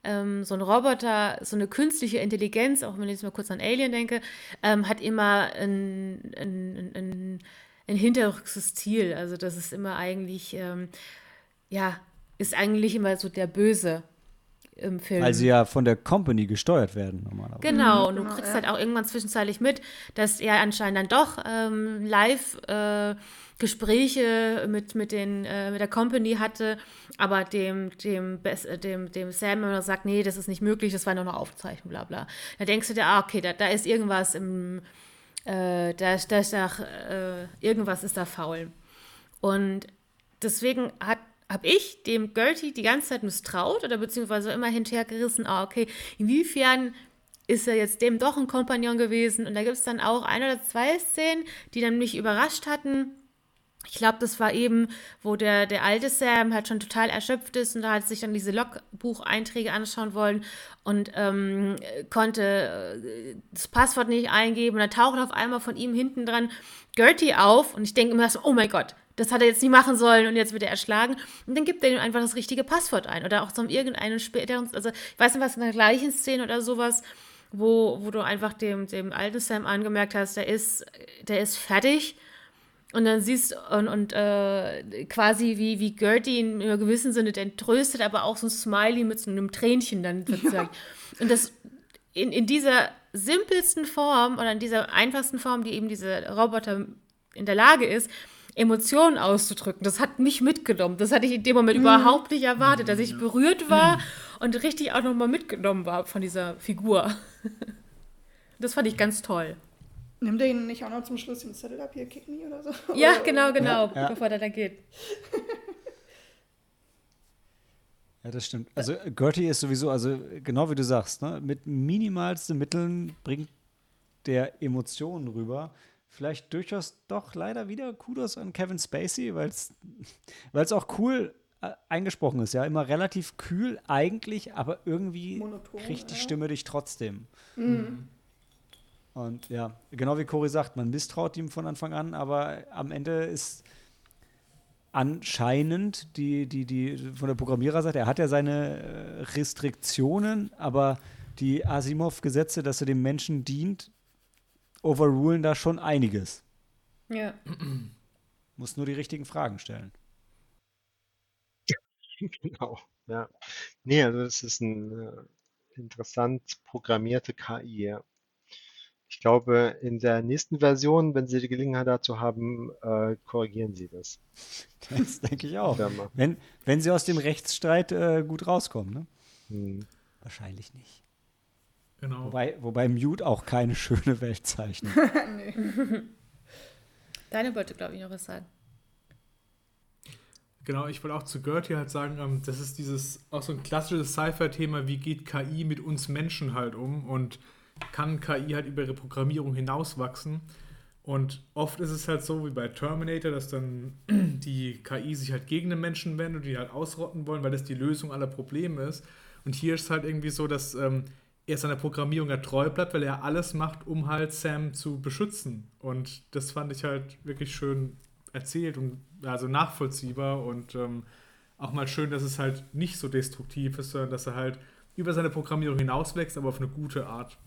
ähm, so ein Roboter, so eine künstliche Intelligenz, auch wenn ich jetzt mal kurz an Alien denke, ähm, hat immer ein, ein, ein, ein hinterrücks Ziel. Also das ist immer eigentlich, ähm, ja, ist eigentlich immer so der Böse im Film. Weil sie ja von der Company gesteuert werden normalerweise. Genau, und du genau, kriegst ja. halt auch irgendwann zwischenzeitlich mit, dass er anscheinend dann doch ähm, live äh, Gespräche mit, mit, den, äh, mit der Company hatte, aber dem, dem, äh, dem, dem Sam immer sagt, nee, das ist nicht möglich, das war nur eine Aufzeichnung, bla bla. Da denkst du dir, ah, okay, da, da ist irgendwas im, äh, da, da ist da, äh, irgendwas ist da faul. Und deswegen hat habe ich dem Gertie die ganze Zeit misstraut oder beziehungsweise immer hinterhergerissen, ah, okay, inwiefern ist er jetzt dem doch ein Kompagnon gewesen? Und da gibt es dann auch ein oder zwei Szenen, die dann mich überrascht hatten, ich glaube, das war eben, wo der, der alte Sam halt schon total erschöpft ist und da hat sich dann diese Logbucheinträge anschauen wollen und ähm, konnte äh, das Passwort nicht eingeben. Und dann taucht auf einmal von ihm hinten dran Gertie auf und ich denke immer so, oh mein Gott, das hat er jetzt nie machen sollen und jetzt wird er erschlagen. Und dann gibt er ihm einfach das richtige Passwort ein. Oder auch so irgendeinen späteren, also ich weiß nicht was in der gleichen Szene oder sowas, wo, wo du einfach dem, dem alten Sam angemerkt hast, der ist, der ist fertig und dann siehst und, und äh, quasi wie, wie Gertie in einem gewissen Sinne den tröstet, aber auch so ein Smiley mit so einem Tränchen dann sozusagen. Ja. Und das in, in dieser simpelsten Form oder in dieser einfachsten Form, die eben dieser Roboter in der Lage ist, Emotionen auszudrücken. Das hat mich mitgenommen. Das hatte ich in dem Moment mhm. überhaupt nicht erwartet, dass ich berührt war mhm. und richtig auch nochmal mitgenommen war von dieser Figur. *laughs* Das fand ich ganz toll. Nimmt er ihn nicht auch noch zum Schluss den Zettel ab, hier, kick me oder so? Ja, oder? genau, genau, ja. bevor der da geht. *laughs* Ja, das stimmt. Also Gertie ist sowieso, also genau wie du sagst, ne, mit minimalsten Mitteln bringt der Emotionen rüber. Vielleicht durchaus doch leider wieder Kudos an Kevin Spacey, weil es auch cool äh, eingesprochen ist, ja. Immer relativ kühl eigentlich, aber irgendwie Monoton, kriegt die ja. Stimme dich trotzdem. Mhm. Und ja, genau wie Cory sagt, man misstraut ihm von Anfang an, aber am Ende ist anscheinend die, die, die von der Programmiererseite, er hat ja seine äh, Restriktionen, aber die Asimov-Gesetze, dass er dem Menschen dient, overrulen da schon einiges. Ja. Muss nur die richtigen Fragen stellen. *laughs* Genau, ja. Nee, also das ist eine äh, interessant programmierte KI, ja. Ich glaube, in der nächsten Version, wenn Sie die Gelegenheit dazu haben, äh, korrigieren Sie das. Das denke ich auch. Wenn, wenn Sie aus dem Rechtsstreit äh, gut rauskommen, ne? Hm. Wahrscheinlich nicht. Genau. Wobei, wobei Mute auch keine schöne Welt zeichnet. *laughs* nee. Deine wollte, glaube ich, noch was sagen. Genau, ich wollte auch zu Gertie halt sagen, ähm, das ist dieses auch so ein klassisches Sci-Fi-Thema, wie geht KI mit uns Menschen halt um und kann KI halt über ihre Programmierung hinauswachsen. Und oft ist es halt so wie bei Terminator, dass dann *clears throat* die KI sich halt gegen den Menschen wendet und die halt ausrotten wollen, weil das die Lösung aller Probleme ist. Und hier ist es halt irgendwie so, dass ähm, er seiner Programmierung ja treu bleibt, weil er alles macht, um halt Sam zu beschützen. Und das fand ich halt wirklich schön erzählt und also nachvollziehbar und ähm, auch mal schön, dass es halt nicht so destruktiv ist, sondern dass er halt über seine Programmierung hinauswächst, aber auf eine gute Art.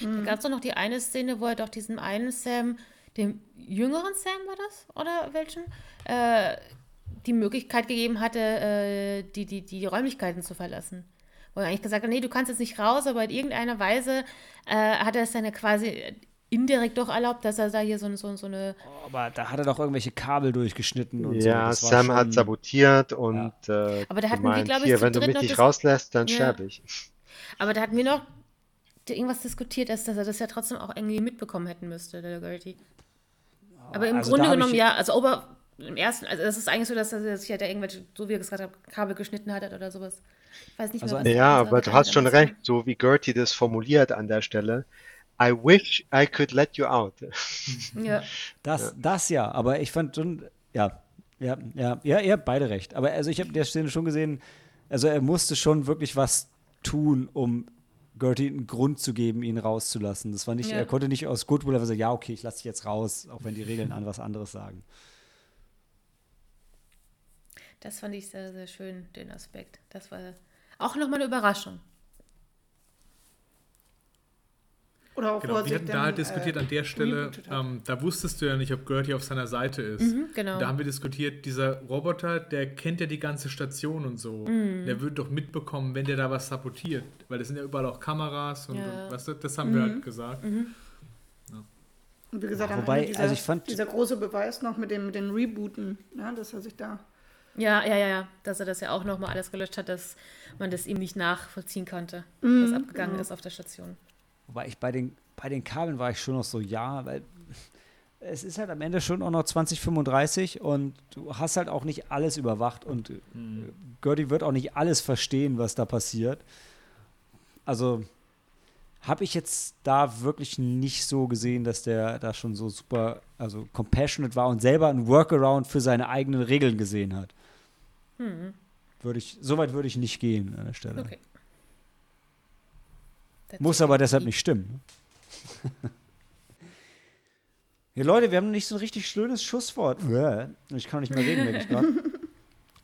Mhm. Da gab es doch noch die eine Szene, wo er doch diesem einen Sam, dem jüngeren Sam war das? Oder welchen? Äh, die Möglichkeit gegeben hatte, äh, die, die, die Räumlichkeiten zu verlassen. Wo er eigentlich gesagt hat, nee, du kannst jetzt nicht raus, aber in irgendeiner Weise äh, hat er es dann ja quasi indirekt doch erlaubt, dass er da hier so, so, so eine. Oh, aber da hat er doch irgendwelche Kabel durchgeschnitten und ja, so. Ja, Sam schon... hat sabotiert und. Ja. Äh, aber da hatten wir, glaube ich, hier, wenn du mich nicht rauslässt, dann ja. sterbe ich. Aber da hatten wir noch irgendwas diskutiert dass er das ja trotzdem auch irgendwie mitbekommen hätten müsste, der Gertie. Aber im also Grunde genommen ja, also Ober im ersten, also das ist eigentlich so, dass er sich halt irgendwelche, so wie er gesagt hat, Kabel geschnitten hat oder sowas. Ich weiß nicht mehr, also, was Ja, aber du hast schon recht, so wie Gertie das formuliert an der Stelle. I wish I could let you out. *laughs* ja. Das, ja. das ja, aber ich fand schon, ja, ja, ja, ja, ihr habt beide recht. Aber also ich habe der Szene schon gesehen, also er musste schon wirklich was tun, um Gertie einen Grund zu geben, ihn rauszulassen. Das war nicht, ja. er konnte nicht aus Goodwill einfach sagen, ja, okay, ich lasse dich jetzt raus, auch wenn die Regeln an was anderes sagen. Das fand ich sehr, sehr schön, den Aspekt. Das war auch nochmal eine Überraschung. Oder auch genau, wir hatten da halt diskutiert äh, an der Stelle, ähm, da wusstest du ja nicht, ob Gertie auf seiner Seite ist. Mhm, genau. Da haben wir diskutiert, dieser Roboter, der kennt ja die ganze Station und so. Mhm. Der würde doch mitbekommen, wenn der da was sabotiert. Weil das sind ja überall auch Kameras und, ja. und weißt du, das haben mhm. wir halt gesagt. Mhm. Ja. Und wie gesagt, ja, wobei, dieser, also ich fand dieser große Beweis noch mit, dem, mit den Rebooten, ja, dass er sich da ja, ja, ja, ja, dass er das ja auch nochmal alles gelöscht hat, dass man das ihm nicht nachvollziehen konnte, was mhm, abgegangen genau. ist auf der Station. Wobei ich bei den, bei den Kabeln war ich schon noch so, ja, weil es ist halt am Ende schon auch noch 2035 und du hast halt auch nicht alles überwacht und mhm. Gertie wird auch nicht alles verstehen, was da passiert. Also habe ich jetzt da wirklich nicht so gesehen, dass der da schon so super, also compassionate war und selber ein Workaround für seine eigenen Regeln gesehen hat. Hm. Würde ich, so weit würde ich nicht gehen an der Stelle. Okay. Muss aber deshalb nicht stimmen. ne? *laughs* ja, Leute, wir haben nicht so ein richtig schönes Schusswort. Ich kann nicht mehr reden, merke ich gerade. *laughs*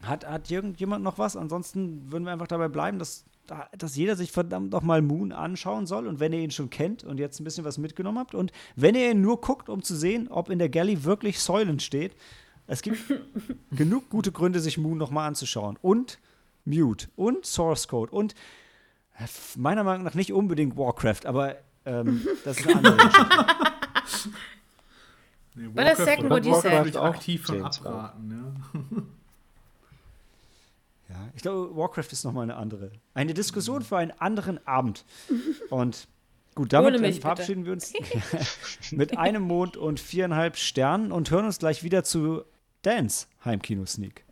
Hat, hat irgendjemand noch was? Ansonsten würden wir einfach dabei bleiben, dass, dass jeder sich verdammt noch mal Moon anschauen soll. Und wenn ihr ihn schon kennt und jetzt ein bisschen was mitgenommen habt und wenn ihr ihn nur guckt, um zu sehen, ob in der Galley wirklich Säulen steht, es gibt genug gute Gründe, sich Moon noch mal anzuschauen. Und Mute und Source Code und meiner Meinung nach nicht unbedingt Warcraft, aber ähm, *laughs* das ist eine andere Geschichte. Nee, But a second what you Warcraft ich aktiv von abraten. Ja. Ja, ich glaube, Warcraft ist nochmal eine andere. Eine Diskussion für einen anderen Abend. Und gut, damit mich, ähm, verabschieden wir uns *laughs* *laughs* mit einem Mond und viereinhalb Sternen und hören uns gleich wieder zu Dance Heimkino Sneak.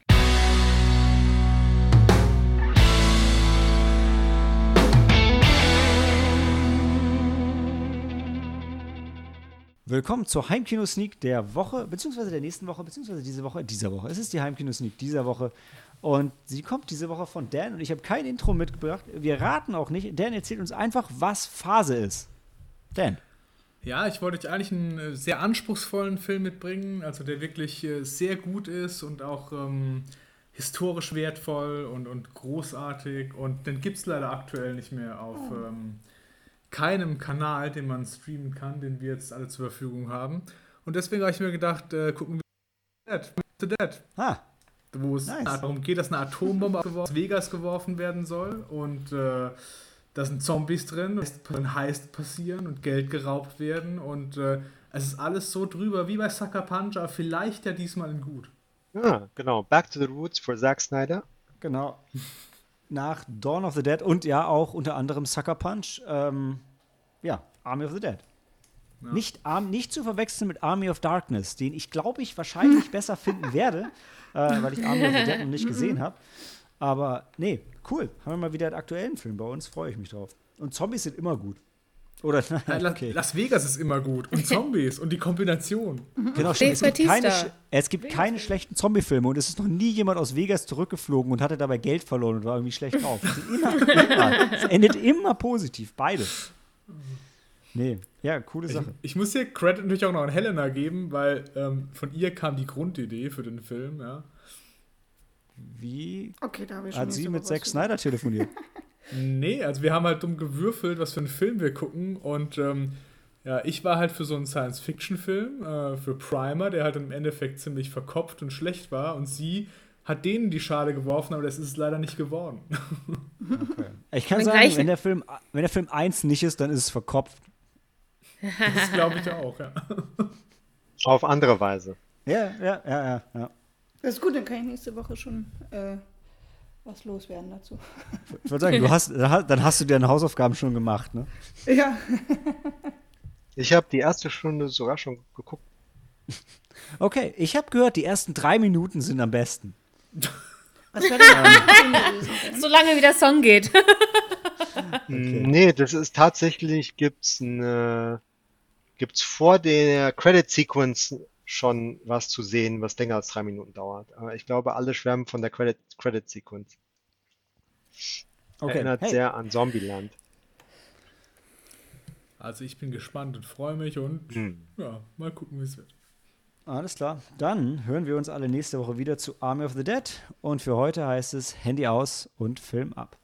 Willkommen zur Heimkino Sneak der Woche, beziehungsweise der nächsten Woche, beziehungsweise diese Woche, dieser Woche. Es ist die Heimkino Sneak dieser Woche. Und sie kommt diese Woche von Dan und ich habe kein Intro mitgebracht. Wir raten auch nicht. Dan erzählt uns einfach, was Phase ist. Dan. Ja, ich wollte euch eigentlich einen äh, sehr anspruchsvollen Film mitbringen, also der wirklich äh, sehr gut ist und auch ähm, historisch wertvoll und, und großartig. Und den gibt es leider aktuell nicht mehr auf ähm, keinem Kanal, den man streamen kann, den wir jetzt alle zur Verfügung haben. Und deswegen habe ich mir gedacht, äh, gucken wir Dead, The Dead, Ah, wo es Nice. darum geht, dass eine Atombombe auf Las Vegas geworfen werden soll und äh, da sind Zombies drin, dann heißt passieren und Geld geraubt werden und äh, es ist alles so drüber wie bei Sucker Punch, aber vielleicht ja diesmal in gut. Ah, genau. Back to the Roots for Zack Snyder. genau. Nach Dawn of the Dead und ja auch unter anderem Sucker Punch. Ähm, ja, Army of the Dead. Ja. Nicht, Arm, nicht zu verwechseln mit Army of Darkness, den ich glaube ich wahrscheinlich *laughs* besser finden werde, äh, weil ich Army of the Dead noch nicht gesehen *laughs* habe. Aber nee, cool. Haben wir mal wieder einen aktuellen Film bei uns, freue ich mich drauf. Und Zombies sind immer gut. Oder Ja, *laughs* nein, La- okay. Las Vegas ist immer gut und *laughs* Zombies und die Kombination. Genau, stimmt. Es gibt keine, es gibt keine schlechten Zombie-Filme und es ist noch nie jemand aus Vegas zurückgeflogen und hatte dabei Geld verloren und war irgendwie schlecht drauf. Immer, *laughs* immer, es endet immer positiv, beides. Nee, ja, coole Ich, Sache. ich muss hier Credit natürlich auch noch an Helena geben, weil ähm, von ihr kam die Grundidee für den Film. Ja. Wie Okay, da habe ich schon hat sie mit Zack Snyder telefoniert? *laughs* Nee, also wir haben halt dumm gewürfelt, was für einen Film wir gucken. Und ähm, ja, ich war halt für so einen Science-Fiction-Film, äh, für Primer, der halt im Endeffekt ziemlich verkopft und schlecht war. Und sie hat denen die Schale geworfen, aber das ist es leider nicht geworden. *laughs* Ich kann Im sagen, wenn der Film, wenn der Film 1 nicht ist, dann ist es verkopft. Das glaube ich auch, ja. *laughs* Auf andere Weise. Ja, ja, ja, ja, ja. Das ist gut, dann kann ich nächste Woche schon äh, was loswerden dazu. Ich würde sagen, du hast, dann hast du deine Hausaufgaben schon gemacht, ne? Ja, Ich habe die erste Stunde sogar schon geguckt. Okay, ich habe gehört, die ersten drei Minuten sind am besten. was wäre denn? *laughs* Solange wie der Song geht. *laughs* Nee, das ist tatsächlich, gibt's eine, gibt's vor der Credit Sequence schon was zu sehen, was länger als drei Minuten dauert. Aber ich glaube, alle schwärmen von der Credit, Credit Sequence. Okay, Erinnert hey, sehr an Zombieland. Also ich bin gespannt und freue mich und Hm. ja, mal gucken, wie es wird. Alles klar. Dann hören wir uns alle nächste Woche wieder zu Army of the Dead. Und für heute heißt es Handy aus und Film ab.